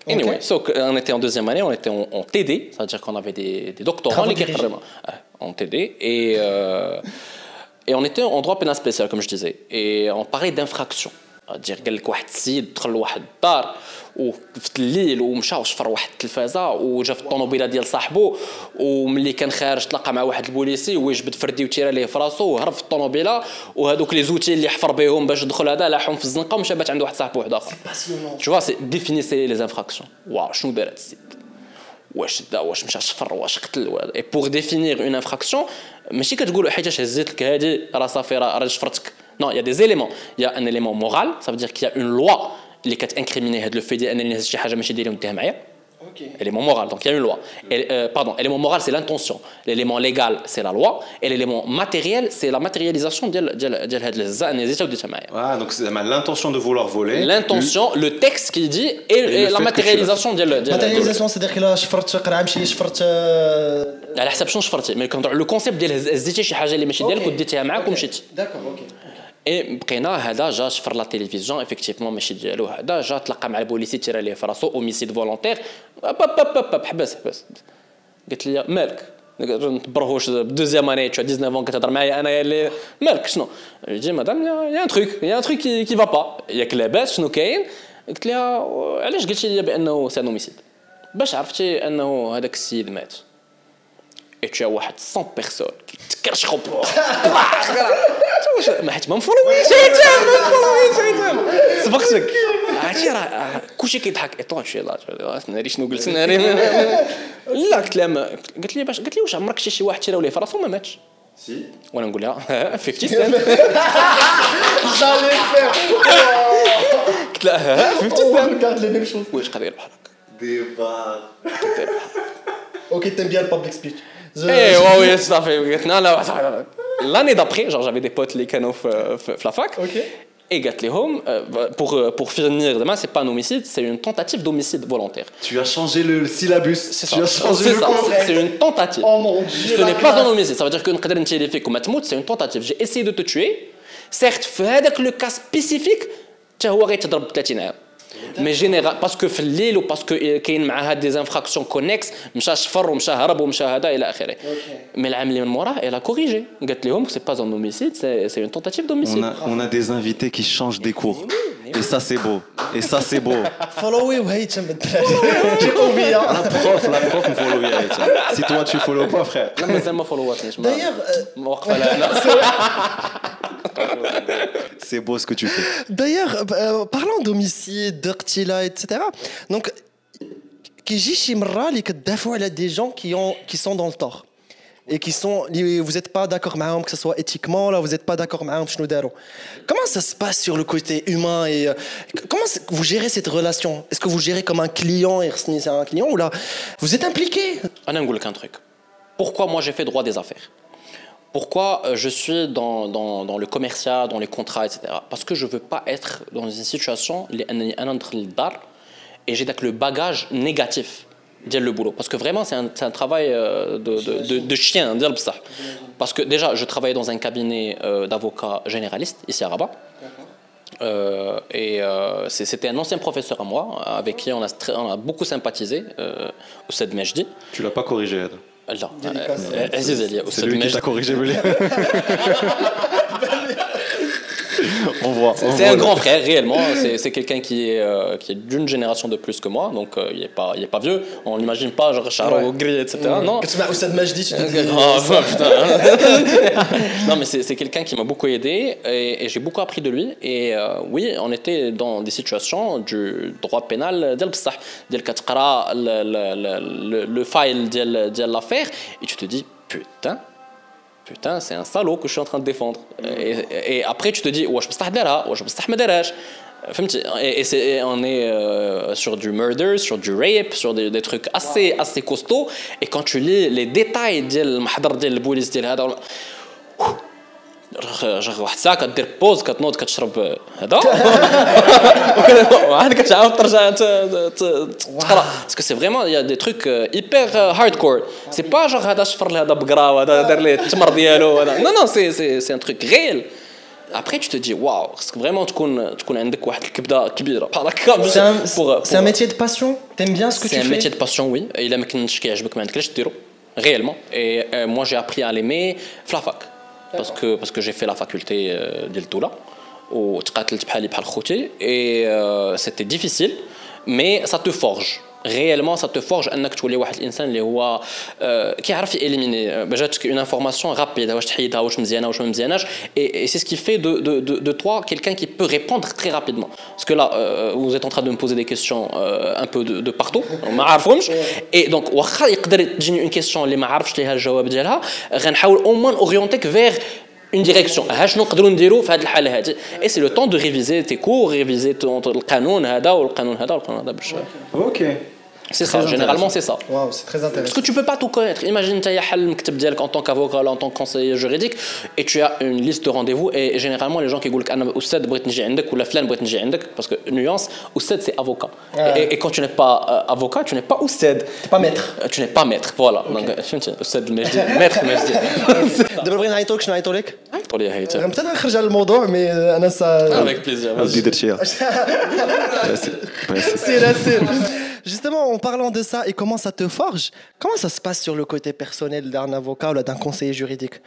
Anyway, okay. so, on était en deuxième année, on était en, TD, c'est-à-dire qu'on avait des, des doctorants en TD. Euh, et on était en droit pénal spécial, comme je disais. Et on parlait d'infraction. Dire قال لك واحد السيد دخل لواحد الدار وفي الليل ومشى وشفر واحد التلفازة وجا في الطوموبيلة ديال صاحبو وملي كان خارج تلاقى مع واحد البوليسي ويجبد فردي وتيرا ليه في راسو وهرب في الطوموبيلة وهذوك لي زوتي اللي حفر بهم باش دخل هذا لاحهم في الزنقة ومشى بات عند واحد صاحبو واحد آخر. Vois, c'est définissez les infractions. واو شنو دار هاد السيد؟ واش دا واش مشى شفر واش قتل اي بور ديفينير اون انفراكسيون ماشي كتقول حيتاش هزيت لك هادي راه صافي راه راه شفرتك نو يا دي زيليمون يا ان اليمون مورال سا فو دير كي اون لوا اللي كتانكريميني هاد لو في ديال انني نهز شي حاجه ماشي ديالي ونتهم معايا
Ok.
Élément moral, donc il y a une loi. Et, euh, pardon, élément moral, c'est l'intention. L'élément légal, c'est la loi. Et l'élément matériel, c'est la matérialisation de هاد الهزه اني هزيتها وديتها معايا.
Ah, donc c'est l'intention de vouloir voler.
L'intention, le texte qui dit et,
le
et
fait
la
que tu
matérialisation ديال ديال
Matérialisation, c'est-à-dire que là, شفرت قرعة مشي شفرت آه،
على حسب شنو شفرتي مي كنهضر لو كونسيبت ديال هز- هزيتي شي حاجه اللي ماشي ديالك
أوكي.
وديتيها معاك ومشيتي
D'accord, ok.
اي بقينا هذا جا شفر لا تيليفزيون افيكتيفمون ماشي ديالو. هذا جا تلاقى مع البوليسي تيرا ليه في راسو اوميسيد فولونتير باب باب باب حبس حبس. قلت لي مالك؟ نتبرهوش دوزيام اني تو 19 ans كتهضر معايا انايا اللي مالك؟ شنو؟ جي مدام يا ان تروك يا ان كي كي فا با ياك لاباس شنو كاين؟ قلت لها علاش قلتي لي بأنه سان اوميسيد باش عرفتي أنه هذاك السيد مات. As واحد 100 بيرسون كيتكرشخوا ما حيت ما مفولوينش شيطان ما مفولوينش شيطان سبقتك عرفتي راه كلشي كيضحك اي طون شي لا ناري شنو قلت ناري لا قلت لها ما- قلت لي باش قلت لي واش عمرك شي شي واحد تيراو ليه في راسو ما ماتش
Si.
وأنا نقول لها 50 سنت. قلت لها 50
On
سنت. واش قدير بحال هكا
Débat.
Ok, t'aimes bien le
Hey, eh, ouais. Non, là, l'année d'après, genre, j'avais des potes, les canaux euh,
Flafac.
Et Gatlehome, euh, bah, pour, euh, pour finir demain, c'est pas un homicide, c'est une tentative d'homicide volontaire.
Tu as changé le syllabus.
C'est ça. As changé le. C'est une tentative.
Oh mon dieu.
Ce n'est pas un homicide. Ça veut dire que c'est une tentative. J'ai essayé de te tuer. Certes, avec le cas spécifique, tu as arrêté de مي جينيرال باسكو في الليل وباسكو كاين معاها دي انفراكسيون كونيكس مشى شفر ومشى هرب ومشى هذا الى اخره مي العام اللي من موراه الا كوريجي قالت لهم سي با ان اوميسيد سي اون تونتاتيف دوميسيد
On a des invités qui changent des cours. Et ça, c'est beau. Et ça, c'est beau.
Follow Waitem. Hein.
La prof, la prof me follow Waitem. Si toi, tu follow pas, frère.
Non, mais tellement follow
D'ailleurs.
Euh,
c'est beau ce que tu fais.
D'ailleurs, euh, euh parlant d'homicide, d'Urtila, etc. Donc, qui dit Chimra, il y a des gens qui sont dans le tort et qui sont vous n'êtes pas d'accord معاهم que ce soit éthiquement là vous n'êtes pas d'accord معاهم شنو داروا comment ça se passe sur le côté humain et euh, comment vous gérez cette relation est-ce que vous gérez comme un client et c'est un client ou là vous êtes impliqué
انا نقول لك un truc pourquoi moi j'ai fait droit des affaires pourquoi euh, je suis dans, dans, dans, le commercial, dans les contrats, etc. Parce que je ne veux pas être dans une situation et j'ai le bagage négatif dire le boulot. Parce que vraiment, c'est un, un, travail euh, de, de, de, de chien, dire ça. Parce que déjà, je travaillais dans un cabinet euh, d'avocats généralistes ici à Rabat. Euh, et euh, c'était un ancien professeur à moi, avec qui on a, on a beaucoup sympathisé, euh, Oussed Mejdi.
Tu l'as pas corrigé, Ed
لا عزيز عليا
C'est lui qui t'a corrigé on voit.
C'est un grand frère, réellement. C'est quelqu'un qui est, euh, est d'une génération de plus que moi, donc euh, il n'est pas, pas vieux. On l'imagine pas, genre Charles ouais. gris, etc.
Mmh. Non. Quand tu m'as Majdi, tu te dis.
Ah, oh, putain. Hein. non, mais c'est quelqu'un qui m'a beaucoup aidé et, et j'ai beaucoup appris de lui. Et euh, oui, on était dans des situations du droit pénal d'Elbsah, d'El le, le, le, le file de l'affaire, et tu te dis, putain putain, c'est un salaud que je suis en train de défendre. Et, et après, tu te dis, ouais, je peux et, et on est euh, sur du murder, sur du rape, sur des, des trucs assez, assez costauds. Et quand tu lis les détails de la police, genre واحد الساعه كدير بوز كتنوض كتشرب هذا وعاد كتعاود ترجع تقرا باسكو سي فريمون يا دي تروك هيبر هاردكور سي با جونغ هذا شفر لي هذا بقرا وهذا دار ليه التمر ديالو هذا نو نو سي سي سي ان تروك غيل Après, tu te dis, waouh, خصك vraiment تكون تكون عندك واحد الكبده كبيره بحال هكا
C'est un métier de passion T'aimes bien ce que tu fais
C'est un métier de passion, oui. إلا ما كنتش كيعجبك ما عندكش ديرو réellement. Et euh, moi, j'ai appris à l'aimer في parce que, j'ai fait la faculté euh, d'Iltoula et euh, c'était difficile mais ça te forge réellement ça te forge انك تولي واحد الانسان اللي هو كيعرف ياليميني جاتك une information rapide واش تحيدها واش مزيانه واش ما مزياناش et, et c'est ce qui fait de, de, de, de toi quelqu'un qui peut répondre très rapidement parce que là euh, vous êtes en train de me poser des questions euh, un peu de, de partout ما عارفهمش et donc واخا يقدر تجيني une question اللي ما عرفتش ليها الجواب ديالها غنحاول au moins orienter vers une direction. اش نقدروا نديروا في هذه الحاله هذه et c'est le temps de réviser tes cours réviser القانون هذا والقانون هذا والقانون هذا باش
أوكي
C'est ça, généralement c'est ça.
Wow, c'est très intéressant.
Parce que tu peux pas tout connaître. Imagine tu as en tant qu'avocat en tant que conseiller juridique et tu as une liste de rendez-vous et généralement les gens qui disent انا استاذ بغيت نجي عندك ولا فلان بغيت نجي عندك parce que nuance استاذ c'est avocat. Et, et quand tu n'es pas euh, avocat, tu n'es pas استاذ.
Tu n'es pas maître.
Tu n'es pas maître, voilà. Donc فهمتي استاذ المجدي maître المجدي.
دابا بغينا نعيطوا لك شنو نعيطوا لك؟
عيطوا لي هيت.
غنبدا نخرج على الموضوع مي انا سا
Avec plaisir.
بدي درتيها.
سير سير. Justement, en parlant de ça et comment ça te forge, comment ça se passe sur le côté personnel d'un avocat ou d'un conseiller juridique?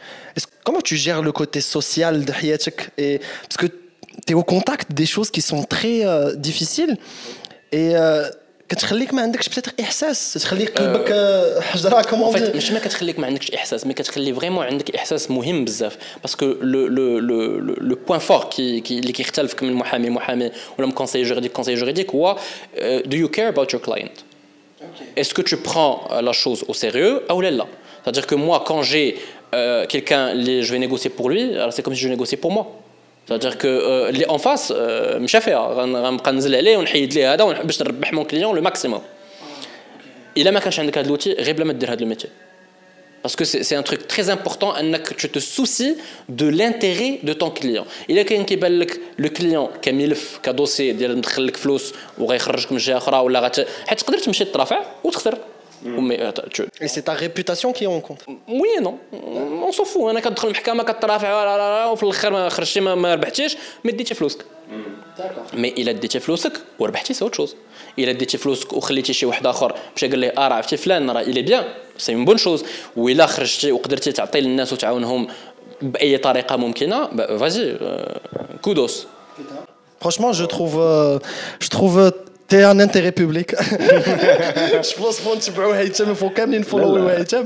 Comment tu gères le côté social de et Parce que tu es au contact des choses qui sont très euh, difficiles. Et euh, كتخليك ما عندكش بتاتر إحساس. تخليك قلبك حجرة كومون
مش ما كتخليك ما عندكش إحساس مي كتخلي فريمون عندك إحساس مهم بزاف. باسكو لو لو لو لو بوين فور كي اللي كيختلفك من محامي محامي ولا من كونساي جوريديك كونساي جوريديك هو دو يو كير اباوت يور كلاينت Est-ce que tu prends la chose au sérieux ou là? C'est-à-dire que moi, quand j'ai euh, quelqu'un, je vais négocier pour lui, alors c'est comme si je négociais pour moi. c'est-à-dire que اللي اون فاس مشى فيها غنبقى ننزل عليه ونحيد ليه هذا باش نربح مون كليون لو ماكسيموم الا ما كانش عندك هذا لوتي غير بلا ما دير هذا لو ميتي Parce que c'est un truc très important, que tu te soucies de l'intérêt de ton client. Il y a quelqu'un qui parle le client qui a mis le dossier, qui a mis le flous, ou qui a mis le flous, ou qui a
mis le flous, ou qui a mis le flous, ou qui a mis le flous, est en compte.
وي نو اون سو فو انا كتدخل المحكمه كترافع لا لا لا وفي الاخر ما خرجتي ما, ما ربحتيش ما ديتي فلوسك مي الا ديتي فلوسك وربحتي سي اوت شوز الا ديتي فلوسك وخليتي شي واحد اخر مشى قال لي اه راه عرفتي فلان راه الي بيان سي اون بون شوز والا خرجتي وقدرتي تعطي للناس وتعاونهم باي طريقه ممكنه فازي كودوس
Franchement, je trouve, euh, je trouve, euh, t'es un intérêt public. je pense qu'on تبعوا هيثم faut كاملين نفولو هيثم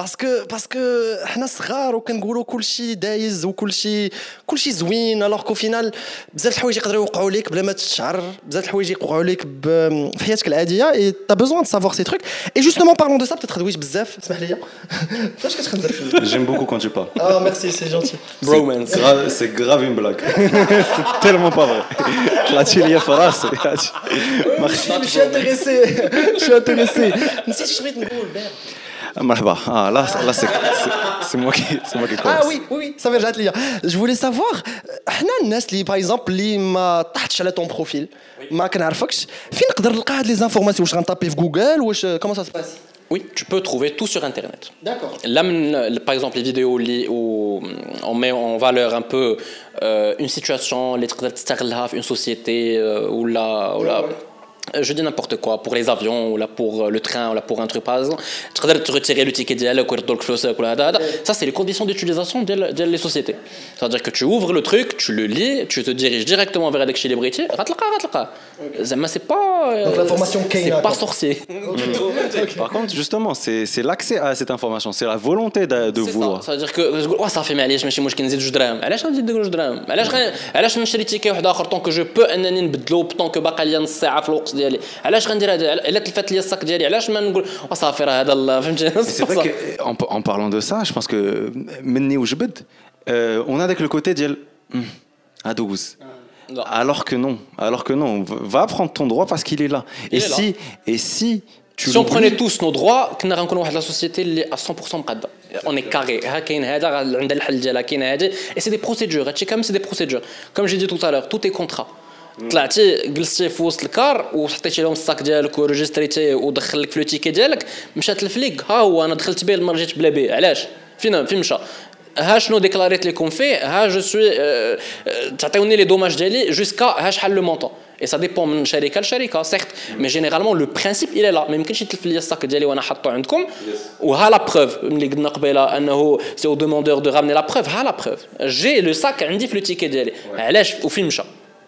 parce que parce que حنا صغار وكنقولوا كل شيء دايز وكل شيء كل شيء زوين alors qu'au final بزاف الحوايج يقدروا يوقعوا لك بلا ما تشعر بزاف الحوايج يوقعوا لك ب- في حياتك العاديه et t'as besoin de savoir ces trucs et justement parlons de ça peut-être دويش بزاف اسمح لي فاش كتخنزر فيا
J'aime beaucoup quand tu parles.
ah merci c'est gentil
Bromance.
C'est grave, c'est grave une blague. c'est tellement pas vrai. طلعتي ليا في راسي
je suis intéressé je suis intéressé نسيت اش بغيت نقول بارد
مرحبا اه لا لا سي سي موا كي سي موا كي
اه وي وي صافي رجعت ليا جو فولي سافوار حنا الناس اللي باغ اكزومبل اللي ما طحتش على طون بروفيل ما كنعرفكش فين نقدر نلقى هاد لي زانفورماسيون واش غنطابي في جوجل واش كومون سا سباس
Oui, tu peux trouver tout sur Internet. D'accord. Par exemple, les vidéos où on met en valeur un peu euh, une situation, les une société, euh, ou là, ou là. je dis n'importe quoi pour les avions ou là pour euh, le train ou là pour un truc par exemple تقدر te retirer le ticket ديالك ويردوا لك فلوسك ولا هذا هذا ça c'est les conditions d'utilisation ديال ديال les sociétés c'est-à-dire que tu ouvres le truc tu le lis tu te diriges directement vers هذاك الشيء اللي بغيتي غتلقى غتلقى زعما c'est pas euh,
Donc l'information
c'est
كاينة،
pas
quoi.
sorcier
Par contre, justement, c'est c'est l'accès à cette information, c'est la volonté de, de
سي
vouloir.
سا تقول واه واه صافي معليش ماشي مشكل نزيد جوج دراهم علاش غنزيد جوج دراهم علاش غن... علاش نشري تيكي واحد اخر طونك جو بو انني نبدلو طونك باقا ليا نص ساعه في الوقت ديالي علاش غندير هذا الا تلفات ليا الصاك ديالي علاش ما نقول واه صافي راه هذا ال- فهمتي
C'est vrai qu'en en parlant de ça, je pense que Menni ou Jbed, euh, on a avec le côté d'Yel à 12.
Non.
Alors que non, alors que non, va prendre ton droit parce qu'il est là.
Il
et
est là.
si, et si tu
Si on
l'oublies-
prenait tous nos droits كنا غنكونوا واحد لا سوسيتي اللي 100% مقاده اون اي كاري ها كاين هذا غا- عندها الحل ديالها كاين هذه اي سي دي بروسيدور هادشي كامل سي دي بروسيدور كوم جي دي تو تالور تو اي كونترا طلعتي جلستي في وسط الكار وحطيتي لهم الصاك ديالك وريجستريتي ودخل لك في لو تيكي ديالك مشات الفليك ها هو أنا دخلت به ما رجعت بلا به علاش؟ فين فين مشى؟ ها شنو ديكلاريت لكم فيه؟ ها جو سوي تعطيوني لي دوماج ديالي جوسكا ها شحال لو مونطون. اي سا ديبون من شركة لشركة سيغت مي جينيرالمون لو برينسيپ إلى لا ما يمكنش يتلف لي الصاك ديالي وأنا حاطو عندكم. وها لا بروف ملي قلنا قبيلة أنه سي أو دوموندور دو رامني لا بروف ها لا بروف جي لو ساك عندي في لو تيكي ديالي علاش؟ وفين مشى؟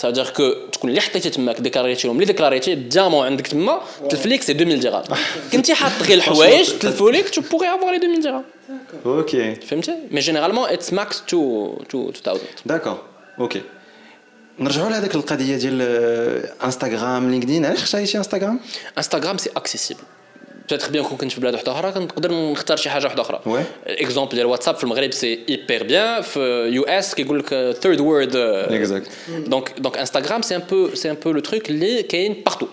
Dire que تكون اللي حطيتي تماك ديكلاريتيهم اللي ديكلاريتي الديامون عندك تما تلف ليك سي 2000 درهم كنتي حاط غير الحوايج تلفوا لك تو بوغي افوار لي 2000 درهم
Ok,
فهمتي مي جينيرالمون اتس ماكس تو تو 2000
d'accord, ok. نرجعوا لهذيك القضية ديال انستغرام لينكدين علاش اختاريتي انستغرام
انستغرام سي اكسيسيبل بتاتر بيان كون كنت في بلاد واحده اخرى كنقدر نختار شي حاجه واحده اخرى
Ouais.
اكزومبل ديال واتساب في المغرب سي ايبر بيان في يو اس كيقول لك ثيرد وورد
Exact.
دونك دونك انستغرام سي ان بو سي ان بو لو تروك اللي كاين بارتو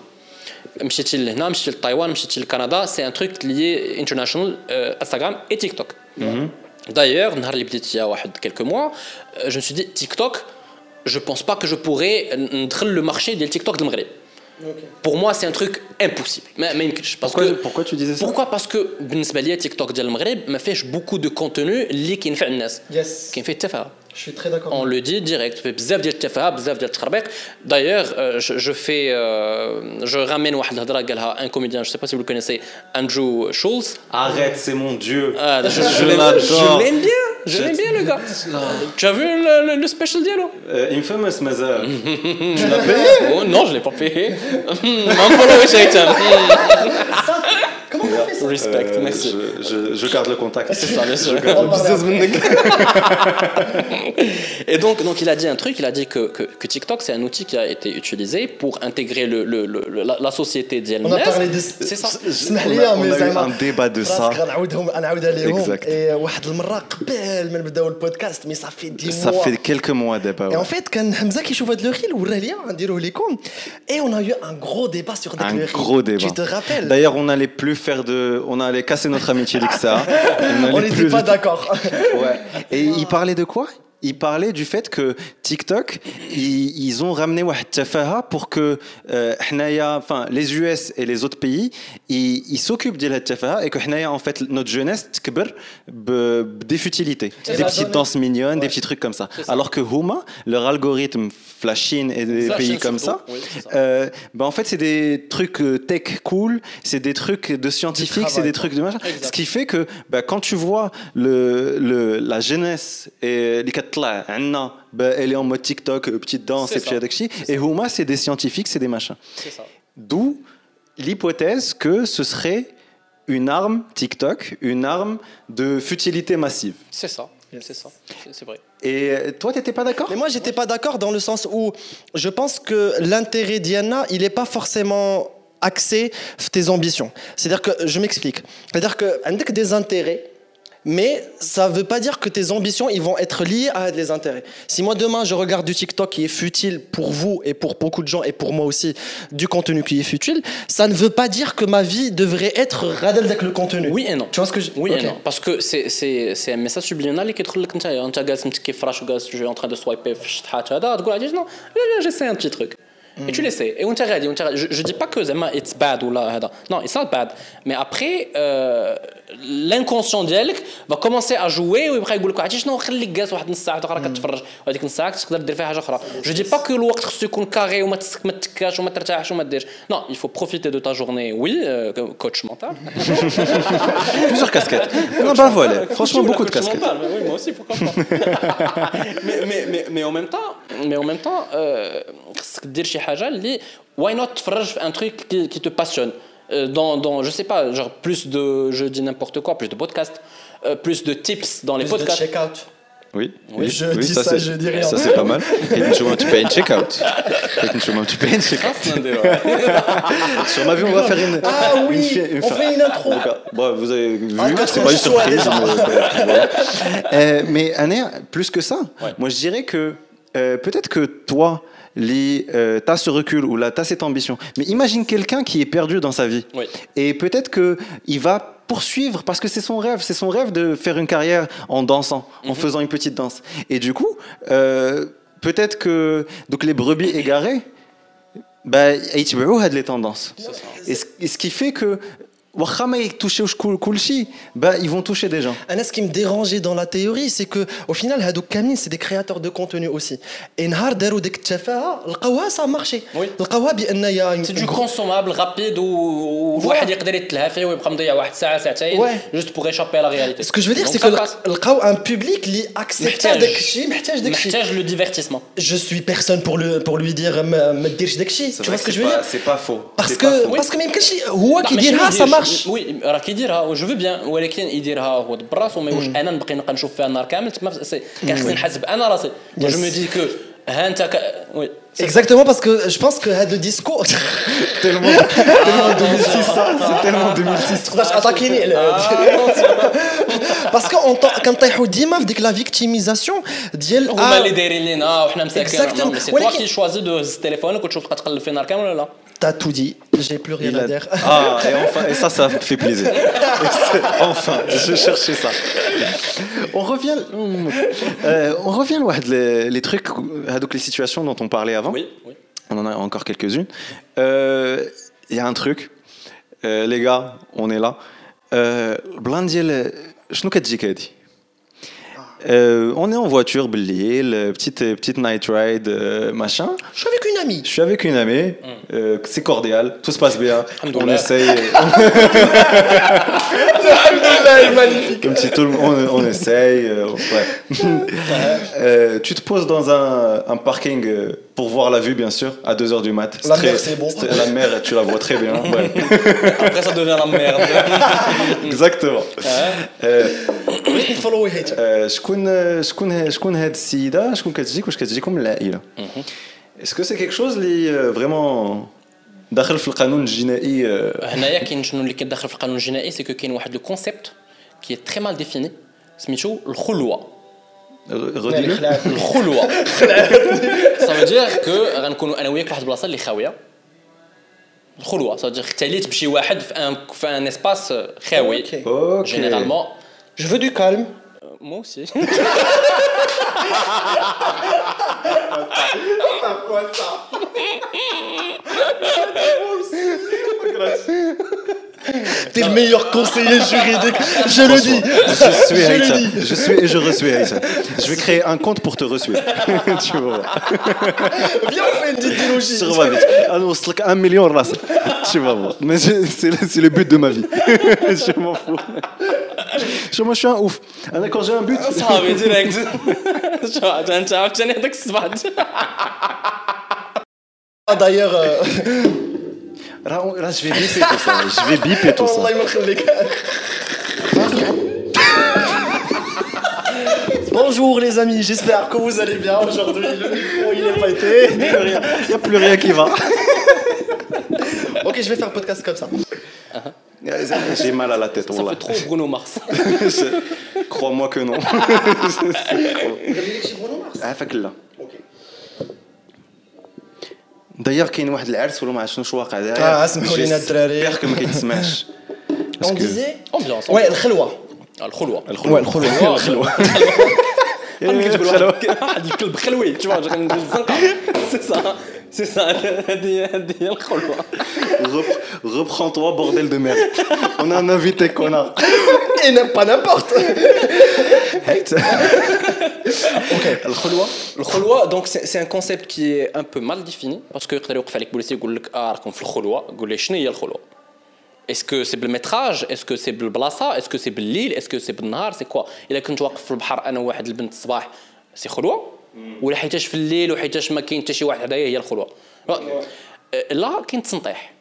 مشيتي لهنا مشيتي لتايوان مشيتي لكندا سي ان تروك اللي انترناشونال انستغرام اي تيك توك دايوغ نهار اللي بديت فيها واحد كيلكو موا جو سو دي تيك توك جو بونس با كو جو بوغي ندخل لو مارشي ديال تيك توك ديال المغرب Pour moi, c'est un truc impossible. ما ما يمكنش parce
Pourquoi,
que
pourquoi tu disais ça
pourquoi parce que بالنسبه ليا تيك توك ديال المغرب ما فيهش beaucoup de contenu اللي كينفع الناس
يس
كاين فيه التفاهه
Je suis très d'accord.
on le dit direct فيه بزاف ديال التفاهه بزاف ديال التخربيق d'ailleurs je, je fais euh, je ramène واحد الهضره قالها un comédien je sais pas si vous le connaissez Andrew Schulz
Arrête, c'est mon dieu.
ah, je,
Je
l'aime-
l'adore.
je l'aime bien J'aime bien le gars. Tu as vu le, le, le special Diallo?
Euh, Infamous, Mazar. Euh, tu l'as payé?
Oh, non, je ne l'ai pas payé.
M'en follow, Shaitan.
Respect,
euh,
merci.
Je, garde le contact.
Et donc, il a dit un truc, il a dit que, TikTok, c'est un outil qui a été utilisé pour intégrer le, le, la, société d'Yelmen.
On a parlé de
C'est ça.
On a, eu un débat de ça. Exact.
Et euh, en fait, quand hein, on et on a eu un gros débat sur
Un gros débat.
Tu te rappelles?
D'ailleurs, on n'allait plus faire de on allait casser notre amitié avec ça. On
n'était pas d'accord.
Ouais. Et il parlait de quoi? il parlait du fait que TikTok, ils, ont ramené Wahattafaha pour que euh, enfin, les US et les autres pays, ils s'occupent de Wahattafaha et que en fait, notre jeunesse, des futilités, des petites danses mignonnes, des petits trucs comme ça. Alors que Houma, leur algorithme, la et des pays comme ça, bah, en fait, c'est des trucs euh, tech cool, c'est des trucs de scientifiques, c'est des trucs de machin. Ce qui fait que bah, quand tu vois le, la jeunesse et les كتطلع عنا ben, elle est en mode TikTok, euh, petite danse
C'est
et puis
ça.
هذاك الشيء. et Huma, c'est des scientifiques, c'est des machins.
C'est ça.
D'où l'hypothèse que ce serait une arme TikTok, une arme de futilité massive.
C'est ça. C'est ça. C'est- C'est vrai.
Et euh, toi, t'étais pas d'accord
Mais moi, j'étais pas d'accord dans le sens où je pense que l'intérêt d'Iana, il n'est pas forcément axé sur tes ambitions. C'est-à-dire que, je m'explique. C'est-à-dire que, avec des intérêts, mais ça ne veut pas dire que tes ambitions ils vont être liées à des intérêts. Si moi demain je regarde du TikTok qui est futile pour vous et pour beaucoup de gens et pour moi aussi du contenu qui est futile, ça ne veut pas dire que ma vie devrait être radelle avec le contenu.
Oui et non.
Tu vois ce que je...
Oui et non. Parce que c'est, c'est, c'est un message subliminal qui est trop je suis en train de swiper, non, j'essaie un petit truc. Et tu hmm. l'essaies. Et on t'arrête, on. Je, je dis pas que Zema, it's bad ou là, non, it's not bad. Mais après, euh, l'inconscient ديالك va commencer à jouer ويبقى يقول لك عرفتي شنو خليك جالس واحد نص ساعه اخرى كتفرج وهذيك نص ساعه تقدر دير فيها حاجه اخرى. Je dis pas que الوقت خصو يكون كاري وما تسك ما تكاش وما ترتاحش وما ديرش. Non, il faut profiter de ta journée. Oui, euh, coach mental.
Plusieurs casquettes. Non, bah voilà. Franchement, beaucoup de
Coach
casquettes.
mental, mais oui, moi aussi, pourquoi pas. mais, mais, mais, mais en même temps, mais en même temps, euh, خصك دير شي حاجه اللي why not تفرج في un truc qui, qui te passionne. Euh, dans, dans, je sais pas, genre plus de, je dis n'importe quoi, plus de podcasts, euh, plus de tips dans les
Plus de
podcasts.
check-out.
Oui,
Oui,
je dis ça,
c'est-
je dis rien.
Ça, c'est pas mal. Et une chose, tu payes une check-out. Et tu payes une check-out. Sur ma vie, on va faire une.
Ah oui,
une fi-
on fait une intro.
Donc, bon, vous avez vu,
Ah,
c'est
on
pas une surprise. mais, voilà. Euh, mais Aner, plus que ça, moi je dirais que euh, peut-être que toi, li euh, t'as ce recul ou là t'as cette ambition. Mais imagine quelqu'un qui est perdu dans sa vie. Et peut-être que il va poursuivre parce que c'est son rêve, c'est son rêve de faire une carrière en dansant, en mhm. faisant une petite danse. Et du coup, euh, peut-être que donc les brebis égarées, bah, ils les tendances. Et ce qui fait que bah, ils vont toucher des gens.
Ce qui me dérangeait dans la théorie, c'est que au final, c'est des créateurs de contenu aussi. Et ça a marché.
C'est du consommable rapide ou juste pour échapper à la réalité.
Ce que je veux dire, c'est que un public qui accepte
le divertissement.
Je suis personne pour, le, pour lui dire, euh, me tu vois ce que je veux dire?
C'est pas faux.
Parce que, parce que
même
quand
euh,
ça
marche.
Marche.
وي راه كيديرها جو فو بيان ولكن يديرها هو براسو ما يواش أنا نبقى نبقى نشوف فيها النهار كامل تما كان خصني نحاسب أنا راسي. جو مي دي كو ها انت. وي
Exactement parce que je pense que هذا الديسكور
tellement tellement 2006 ça, c'est tellement 2006.
تقدرش اتاكيني على باسكو كنطيحوا ديما في ديك لا فيكتيميزاسيون ديال
هما اللي دايرين لينا وحنا مساكين
Exactement.
توا
ولكن-
كي شوازي دو هز تليفونك وتشوف تبقى تقلب النهار كامل ولا لا
T'as tout dit, j'ai plus rien
Il
à
a-
dire.
Ah, et enfin, et ça, ça fait plaisir. Et c'est- enfin, je cherchais ça. On revient, euh, on revient ouais, les, les trucs, euh, donc les situations dont on parlait avant.
Oui, oui.
On en a encore quelques-unes. Euh, Il y a un truc, Euh, les gars, on est là. Euh, بلان ديال شنو كتجيك هادي؟ euh, on est en voiture, Belle euh, petite, euh, petite night ride, machin.
Je suis avec une amie.
Je suis avec une amie. Mm. C'est cordial, tout se passe bien. on essaye. Comme si tout le on, on essaye. bref. tu te poses dans un parking pour voir la vue, bien sûr, à 2h du mat.
La mer, c'est bon.
La mer, tu la vois très bien. ouais.
Après, ça devient la merde.
Exactement. آه،
بغيت نفولوي حيت
آه، شكون شكون شكون هاد السيده شكون كتجيك واش كتجيكم من العائله اسكو سي كيك شوز اللي فريمون داخل في القانون الجنائي آه،
هنايا كاين شنو اللي كيدخل في القانون الجنائي سي كو كاين واحد لو كونسيبت كي تري مال ديفيني سميتو الخلوه
غديلو
الخلوة. سا فو دير كو غنكونوا أنا وياك في واحد البلاصة اللي خاوية. الخلوة. سا دير اختليت بشي واحد في ان في ان اسباس خاوي. جينيرالمون
جو فو دو كالم
moi aussi.
T'es le meilleur conseiller juridique. Je le dis.
Je suis
Aïssa.
Je suis et je reçois Aïssa. Je vais créer un compte pour te reçuer. tu vas voir.
Viens, on fait une petite
logique. Ah non, c'est un million de races. Tu vas voir. Mais c'est le but de ma vie. je m'en fous. Je, moi, je suis un ouf. Quand j'ai un but.
Sahabi, direct.
Ah, d'ailleurs. Euh,
je vais biper tout ça. Je vais tout ça.
Bonjour les amis, j'espère que vous allez bien aujourd'hui. Le micro il est pété,
il n'y a plus rien qui va.
ok, je vais faire un podcast comme ça.
Ah, j'ai mal à la tête.
Ça fait trop Bruno Mars.
Crois-moi que non. Bruno Mars. Ah, fait là. Ok. دايوغ كاين واحد العرس ولا ما عرفتش شنو واقع دايوغ
آه اسمحوا لينا الدراري
بيغ ما كيتسمعش
اون ديزي
امبيونس
وي الخلوه
الخلوه
الخلوه الخلوه
الخلوه
الخلوه واحد الكلب خلوي تشوف الزنقه سي سي سا هذه هذه هي الخلوة
Reprends-toi, bordel de merde. On a un invité, connard.
Et n'im- pas n'importe.
الخلوة
الخلوة دونك سي ان كونسيبت كي ان بو مال ديفيني باسكو يقدر يوقف عليك بوليسي يقول لك اه راكم في الخلوة قول لي شنو هي الخلوة اسكو سي بالمتراج اسكو سي بالبلاصه اسكو سي بالليل اسكو سي بالنهار سي كوا الا كنت واقف في البحر انا وواحد البنت الصباح سي خلوه ولا حيتاش في الليل وحيتاش ما كاين حتى شي واحد هدايا هي الخلوة. لا كاين تسنطيح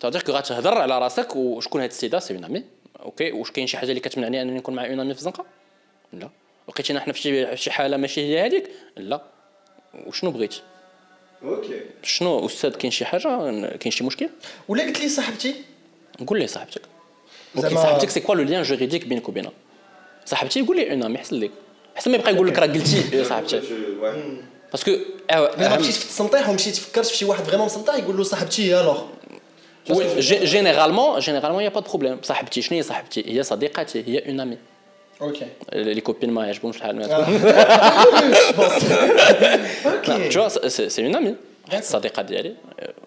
تقدر كو غتهضر على راسك وشكون هاد السيدة؟ سي اون امي أوكي واش كاين شي حاجة اللي كتمنعني أنني نكون مع اون امي في الزنقه لا لقيتينا حنا في شي حالة ماشي هي هذيك لا. وشنو بغيت
أوكي
شنو أستاذ كاين شي حاجة؟ كاين شي مشكل؟
ولا قلت لي صاحبتي؟
قول لي صاحبتك.
زعما-
صاحبتك سي كوا لو ليان جوريديك بينك وبينها؟ صاحبتي يقول لي اون امي احسن لك احسن ما يبقى يقول لك راه قلتي صاحبتي. باسكو
ما مشيت في التسنطيح ومشيت فكرت في شي واحد فريمون مسنطح يقول له صاحبتي هي الوغ
جينيرالمون جينيرالمون يا با دو بروبليم صاحبتي شنو هي صاحبتي هي صديقتي هي اون امي
أوكي
لي كوبين ما يعجبهمش الحال
أوكي
تو سي اون امي الصديقه ديالي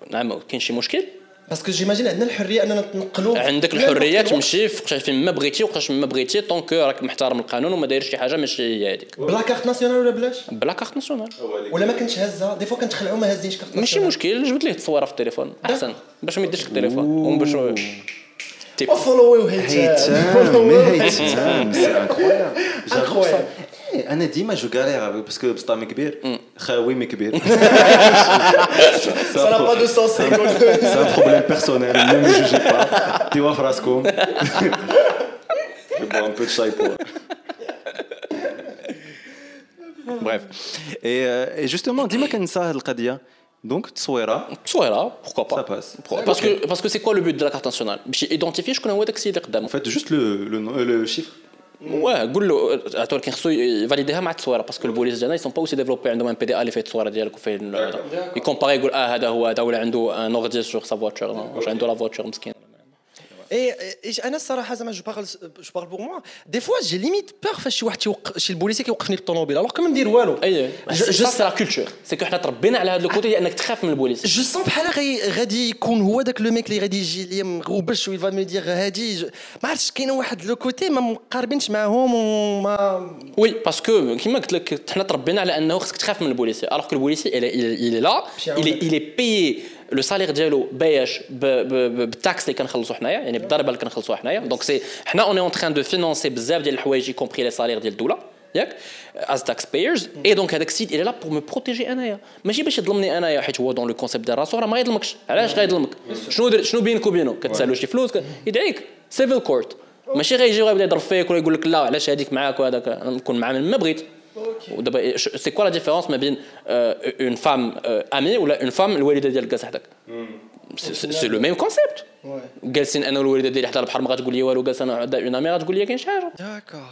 نعم كاين شي مشكل
باسكو جيماجين عندنا الحرية أننا نتنقلوا
عندك الحرية تمشي فين ما بغيتي وقاش ما بغيتي طونك راك محترم القانون وما دايرش شي حاجة ماشي هي هذيك
بلا كارت ناسيونال ولا بلاش؟
بلا كارت ناسيونال
ولا ما كنتش هازها دي فوا كنتخلعوا ما هازينش كارت
ماشي مشكل جبت ليه التصويره في التليفون؟ أحسن باش ما يديش التليفون وباش تيب
فولويو
هيتام هيتام سي أنا ديما جو غاليغ باسكو بسطامي كبير. خاوي كبير.
سلام C'est
un problème personnel, ne me jugez pas. Théo Frasco. Je bois un peu de chai pour. Bref. Euh, et, justement, dis-moi Kansah al-Qadia. Donc, Tsouera.
Tsouera, pourquoi pas
Ça passe.
Parce que c'est parce que quoi le but de la carte nationale? Identifier, je connais où est accidenté, un
En fait, juste le, le euh, chiffre.
واه قول له عطوا كاين خصو يفاليديها مع التصويره باسكو البوليس ديالنا يسون با اوسي ديفلوبي عندهم ان بي دي ا اللي فيه التصويره ديالك وفيه يكومباري يقول آه هذا هو هذا ولا عنده ان اوردي سور سا فواتور واش عنده لا فواتور مسكين
Et, أنا الصراحه زعما جو je جو je بور موا دي فوا جي ليميت limite فاش que je suis le policier qui est le tonobile. Alors
que
me
dire,
voilà.
Je sens c'est la culture. C'est تربينا على هذا الكوتي انك تخاف من البوليس.
جو سون بحال غادي يكون هو داك لو ميك اللي غادي يجي ليا مغوبش ويفا مي دير هادي ما عرفتش كاين واحد لو كوتي ما مقاربينش معاهم وما
وي باسكو كيما قلت لك حنا تربينا على انه خصك تخاف من البوليسي الوغ كو البوليسي الي est الي il est payé لو سالير ديالو بايش ب- ب- ب- بالتاكس اللي كنخلصوا حنايا يعني بالضريبه اللي كنخلصوا حنايا. دونك سي حنا اون اون تران دو فينونسي بزاف ديال الحوايج كومبري لي سالير ديال الدولة ياك؟ از تاكس بايرز اي دونك هذاك السيد إلى لا بور مو بروتيجي أنايا. ماشي باش يظلمني أنايا حيت هو دون لو كونسيبت ديال راسو راه ما غيظلمكش. علاش غيظلمك؟ شنو شنو بينك وبينه؟ كتسألو شي فلوس يدعيك. سيفل كورت ماشي غيجي وغيبدا يضرب فيك ولا يقول لك لا علاش هذيك معاك وهذاك؟ نكون معاه من ما بغيت. ودابا سي كوا لا ديفيرونس ما بين اون فام امي ولا اون فام الوالده ديال كاع حداك سي لو ميم كونسيبت جالسين انا والوالده ديالي حتى البحر ما غتقول لي والو جالس انا اون امي غتقول لي كاين شي حاجه
داكور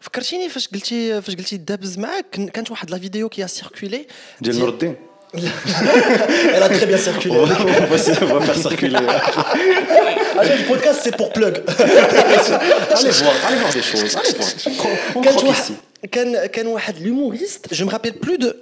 فكرتيني فاش قلتي فاش قلتي دابز معاك كن- كانت واحد لا فيديو كي سيركولي
ديال نور الدين
Elle a très bien
on
circulé.
va, on va se- on va faire circuler.
Allez, le podcast, c'est pour plug.
Allez voir, allez voir des choses. Allez voir.
Ken, Ken Wahed, l'humoriste, je me rappelle plus de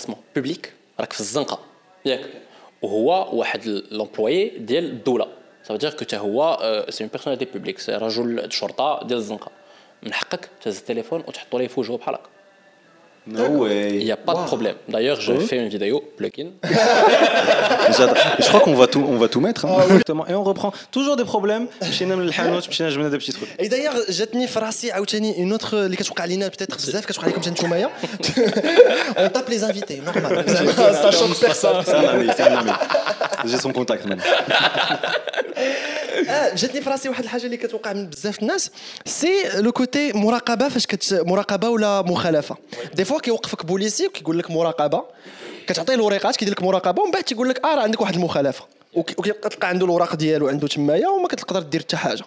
امبلاسمون بوبليك راك في الزنقة. ياك. وهو واحد لومبلوي ديال الدولة. سا دير كو هو سي اون بيرسوناليتي بوبليك سي رجل شرطة ديال الزنقة. من حقك تهز التليفون وتحطو ليه في وجهه بحال هكا
No way.
Il n'y a pas de problème. D'ailleurs, j'ai fait une vidéo plugin.
J'adore. Je crois qu'on va tout, on va tout mettre. hein. Exactement. Et on reprend toujours des problèmes. مشينا من الحانوت مشينا جبنا des petits trucs.
اي دايوغ جاتني في راسي عاوتاني اون اوتر اللي كتوقع علينا بتاتر بزاف كتوقع عليكم حتى نتومايا اون تاب لي زانفيتي نورمال سا شوك بيرسون
C'est un ami, c'est un ami. J'ai son contact même.
اه جاتني في راسي واحد الحاجه اللي كتوقع من بزاف الناس سي لو كوتي مراقبه فاش كت مراقبه ولا مخالفه دي فوا كيوقفك بوليسي وكيقول لك مراقبة. كتعطيه الوريقات كيدير لك مراقبة ومن بعد تيقول لك آه راه عندك واحد المخالفة. وك- وكيبقى تلقى عنده الوراق ديالو عنده تمايا وما كتقدر دير حتى حاجة.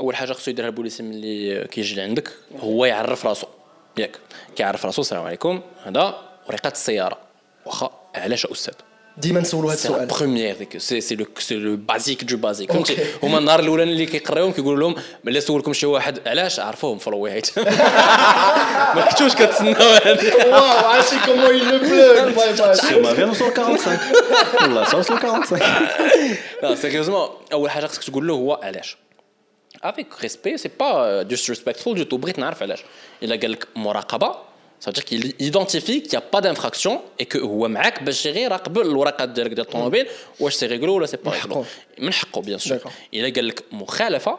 أول حاجة خصو يديرها البوليسي ملي كيجي لعندك هو يعرف راسو. ياك. كيعرف راسو السلام عليكم. هذا ورقة السيارة. واخا علاش أستاذ؟
ديما نسولوا هذا
سي
السؤال
بروميير ديك سي سي لو سي لو بازيك دو بازيك. فهمتي هما النهار الاولاني اللي كيقراوهم كيقولوا لهم ملي سولكم شي واحد علاش عرفوهم فولو هيت ما كنتوش كتسناو هذه
واو عرفتي كومون يل بلوك
Sur ma viande, on sort 45. Wallah, ça, on sort 45.
لا سيريوزمون اول حاجة خصك تقول له هو علاش افيك ريسبي سي با disrespectful دو تو بغيت نعرف علاش الا قال لك مراقبه Ça veut dire qu'il identifie qu'il n'y a pas d'infraction et que Ouamak Bachiri raqbel l'ouraqa direct de l'automobile, mm. ou c'est réglé ou là c'est pas
réglé. Menhaqo,
bien sûr. Il a
dit
Moukhalafa,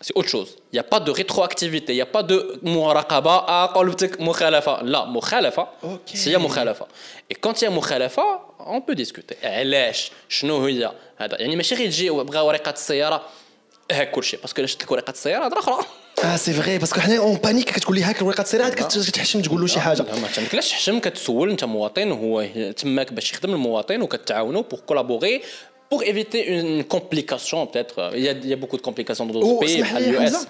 c'est autre chose. Il n'y a pas de rétroactivité, il n'y a pas de Mouraqaba, ah, Qolbtik, Moukhalafa. Là,
Moukhalafa,
c'est ya Moukhalafa. Et quand il y a Moukhalafa, on peut discuter. Alash, Chnohouya, Hada. Yani, Machiri, Ji, Bra, Ouaraqa de Sayara. هاك كلشي باسكو الا شفت لك ورقة السيارة هضره أخرى
آه سي فغي باسكو حنا اون بانيك كتقول لي هاك الورقة السريعه كتحشم تقول له شي حاجة.
لا، ما تمكنلاش تحشم كتسول انت مواطن هو تماك باش يخدم المواطن وكتعاونوا بور كولابوري pour éviter une complication peut-être. Il y a, il y a beaucoup de complications dans d'autres pays
اسمح لي
بحال
يا
اليو اس.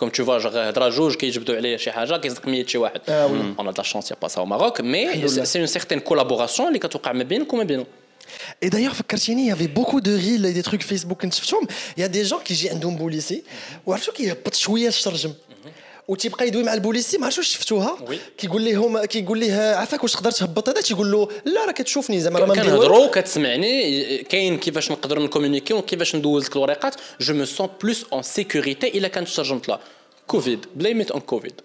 كوم تو فوا جوغ هضره جوج كيجبدوا عليه شي حاجة كيصدق 100 شي واحد. y a pas ça au Maroc mais
الحمد لله.
c'est une certaine collaboration اللي كتوقع ما بينك وما بينه.
Et d'ailleurs, فكرتيني il y avait beaucoup de reels et des trucs Facebook il y a des gens qui يجي عندهم بوليسي وعرفتوا كيهبط شوية الشرجم وتيبقى يدوي مع البوليسي ما عرفتش واش شفتوها
وي.
كيقول لهم كيقول ليه عافاك واش تقدر تهبط هذا تيقول له لا راه كتشوفني زعما راه.
كنهضروا كتسمعني كاين كيفاش نقدروا نكومونيكي وكيفاش ندوز لك الورقات جو مو سون بلوس اون سيكوريتي الا كانت ترجمت لها كوفيد بليم ات اون كوفيد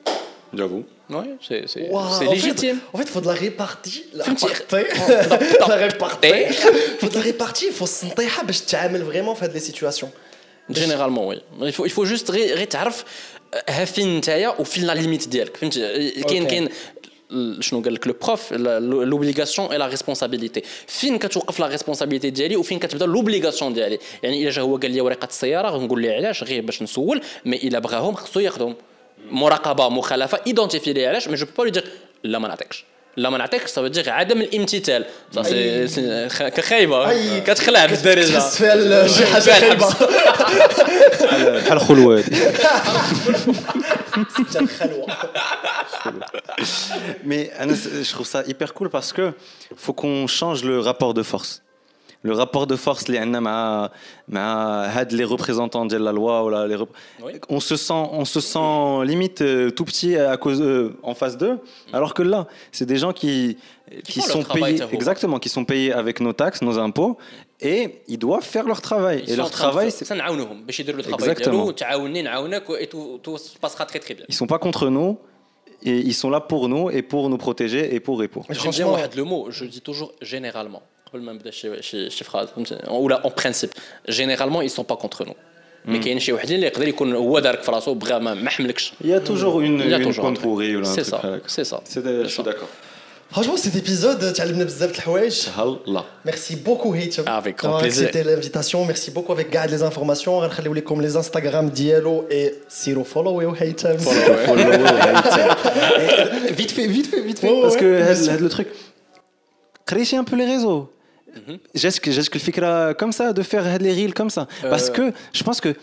J'avoue.
وي سي سي
واو،
سي
en fait-
ليجيتيم
En fait, il faut de la répartie. La
فهمتي؟
répartie. La répartie.
répartie.
Il faut de la répartie, il faut السنطيحه باش تتعامل فريمون في هاد لي سيتوياسيون.
جينيرالمون وي il faut juste غير غير تعرف ها فين نتايا وفين لا ليميت ديالك فهمتي كاين
أوكي.
كاين شنو قال لك لو بروف لوبليغاسيون اي لا ريسبونسابيلتي فين كتوقف لا ريسبونسابيلتي ديالي وفين كتبدا لوبليغاسيون ديالي يعني الا جا هو قال لي ورقه السياره غنقول ليه علاش غير باش نسول مي الا بغاهم خصو ياخذهم مراقبه مخالفه ايدونتيفي لي علاش مي جو با لو دير لا ما نعطيكش لا ما نعطيكش سا دير عدم الامتثال Ça, سي- سي خ- كخايبه
أي.
كتخلع بالدارجه
تحس فيها ال- شي حاجه
فيها
خايبه.
بحال الخلوة هادي.
حتى الخلوه.
Mais Anas, je trouve ça hyper cool parce que faut qu'on change le rapport de force. le rapport de force les représentants de la loi on se sent limite euh, tout petit à cause euh, en face d'eux. Alors que là c'est des gens qui qui, sont payés exactement qui sont payés avec nos taxes nos impôts et ils doivent faire leur travail.
Ils
et leur travail ils sont pas contre nous et ils sont là pour nous et pour nous protéger et pour et pour.
J'aime bien le mot je dis toujours généralement. قبل ما نبدا شي شي شي phrase ou là en principe généralement ils sont pas contre nous mais كاين شي وحدين اللي يقدر يكون هو دارك في راسو بغى ما ما حملكش
il y a toujours une,
Il y a
une
toujours un
pointe
truc.
pourrie ou là, un
C'est
truc
ça,
là.
c'est ça.
C'est de- je suis
ça.
d'accord
Franchement, cet épisode, تعلمنا بزاف د الحوايج.
Allah.
Merci beaucoup Hitchem
Avec grand
d'avoir
plaisir.
accepté l'invitation. Merci beaucoup avec Gad les informations. غنخليو لكم les Instagram ديالو et سيروا فولو Hitchem.
Et vite fait, vite fait, vite fait.
Ouais,
parce
ouais,
que
bien
had-
sûr.
had le truc. Créer un peu les réseaux. J'ai le comme ça, de faire les reels comme ça. Euh. Parce que je pense que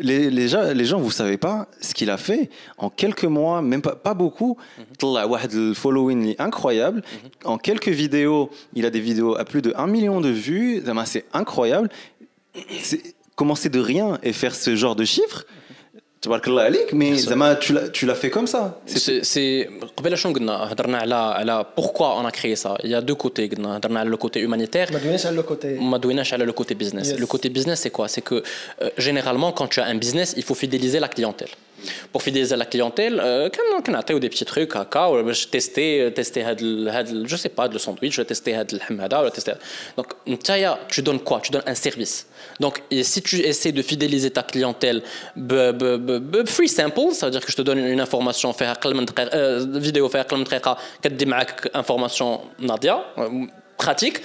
les, les, gens, les gens, vous savez pas ce qu'il a fait en quelques mois, même pas, pas beaucoup. Mhm. Il a un following incroyable. Mhm. En quelques vidéos, il a des vidéos à plus de 1 million de vues. C'est incroyable. Commencer de rien et faire ce genre de chiffres. تبارك عليك, mais Zama, tu l'as tu l'as fait comme ça. C'est-
سي سي قبل شنو قلنا هضرنا على على pourquoi on a créé ça il y a deux côtés قلنا هضرنا على le côté humanitaire
ما دويناش على le côté.
ما دويناش على le côté business.
Yes.
Le côté business, c'est quoi C'est que euh, généralement, quand tu as un business, il faut fidéliser la clientèle. pour fidéliser la clientèle euh, on a des petits trucs euh, je testais euh, tester je sais pas le sandwich je testais le hamada donc tu donnes quoi? Tu donnes un service. Donc si tu essaies de fidéliser ta clientèle free sample ça veut dire que je te donne une information faire vidéo faire information Nadia pratique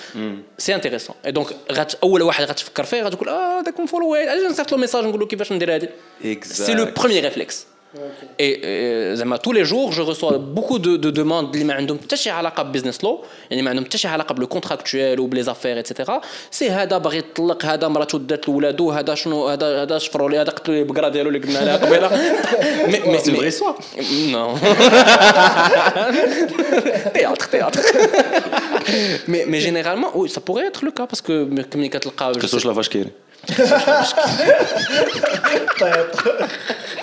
سي انتريسون اي دونك غات اول واحد غتفكر فيه غتقول اه هذاك مفولو علاش نصيفط له ميساج نقول له كيفاش ندير هذه سي لو
Exact.
بروميير ريفلكس اي euh, زعما tous les jours je reçois beaucoup de de demandes اللي ما عندهم حتى شي علاقه ببزنس لو يعني ما عندهم حتى شي علاقه بالو كونتراكتويل وبلي زافير اتسيتيرا سي هذا باغي يطلق هذا مراته دات لولادو هذا شنو هذا هذا شفروا لي هذا قتلوا لي البقره ديالو اللي قلنا عليها قبيله مي مي
C'est une vraie histoire.
Non. théâtre, théâtre. mais, mais généralement, oui, ça pourrait être le cas parce que comme كتلقى
Que ce soit la vache qui est.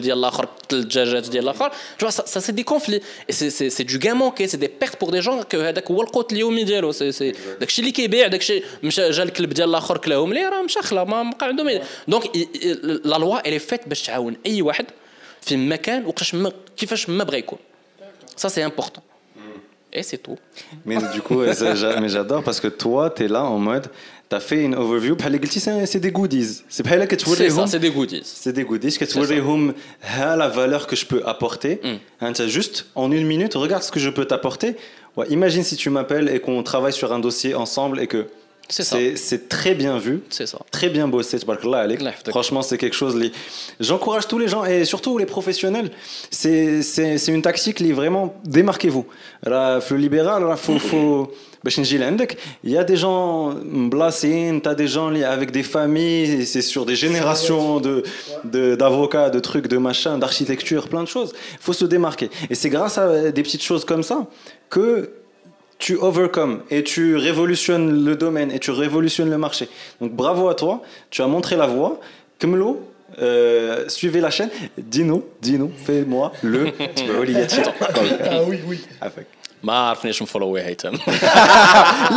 ديال الآخر قتل الدجاجات ديال الآخر سا سي دي كونفلي سي سي دو كان مونكي سي دي بيرت بور دي جون كو هذاك هو القوت اليومي ديالو سي سي داكشي اللي كيبيع داكشي مشى جا الكلب ديال الآخر كلاهم ليه راه مشى خلا ما بقى عندهم دونك لا لوا الي فيت باش تعاون اي واحد في مكان وقتاش كيفاش ما بغى يكون سا سي امبورطون Et c'est tout.
Mais du coup, euh, j'adore parce que toi, tu es là en mode, tu as fait une overview. C'est des goodies. C'est pas là que tu vois
C'est ça,
hum.
c'est des goodies.
C'est des goodies. Que tu vois hum, la valeur que je peux apporter. Mm. Hein, juste, en une minute, regarde ce que je peux t'apporter. Ouais, imagine si tu m'appelles et qu'on travaille sur un dossier ensemble et que
c'est
très bien vu.
C'est ça.
Très bien bossé. Franchement, c'est quelque chose. J'encourage tous les gens et surtout les professionnels. C'est une tactique qui vraiment démarquez-vous. Le libéral, il faut. faut... Bah, il y a des gens blessés, tu as des gens avec des familles, c'est sur des générations d'avocats, de, de, de trucs, de machins, d'architecture, plein de choses. Il faut se démarquer. Et c'est grâce à des petites choses comme ça que tu overcomes et tu révolutionnes le domaine et tu révolutionnes le marché. Donc bravo à toi, tu as montré la voie. Kemlo, euh, suivez la chaîne. Dis-nous, dis-nous, fais-moi le
Ah oui, oui.
ما عرفنيش نفولوي هيثم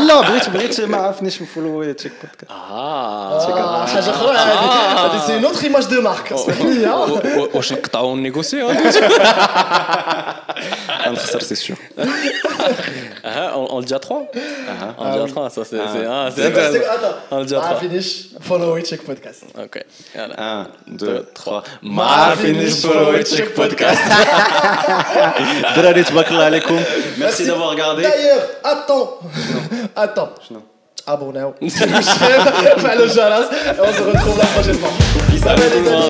لا بغيت بغيت ما عرفنيش نفولو تشيك بودكاست
اه
Ah, حاجة أخرى هذه سي نوتر ايماج دو مارك اسمح لي ها.
و- و- واش نقطعوا النيغوسيو
c'est sûr.
Ah, on, on le dit à 3 ah, On le dit à 3, ça c'est. Ah, c'est
ah, attends,
on le dit à 3.
Ah, finish, follow et check podcast.
Ok.
1, 2, 3.
Ma finish, follow et check podcast.
Merci d'avoir regardé.
D'ailleurs, attends. Attends. Abonnez-vous. Ah on se retrouve la prochaine fois.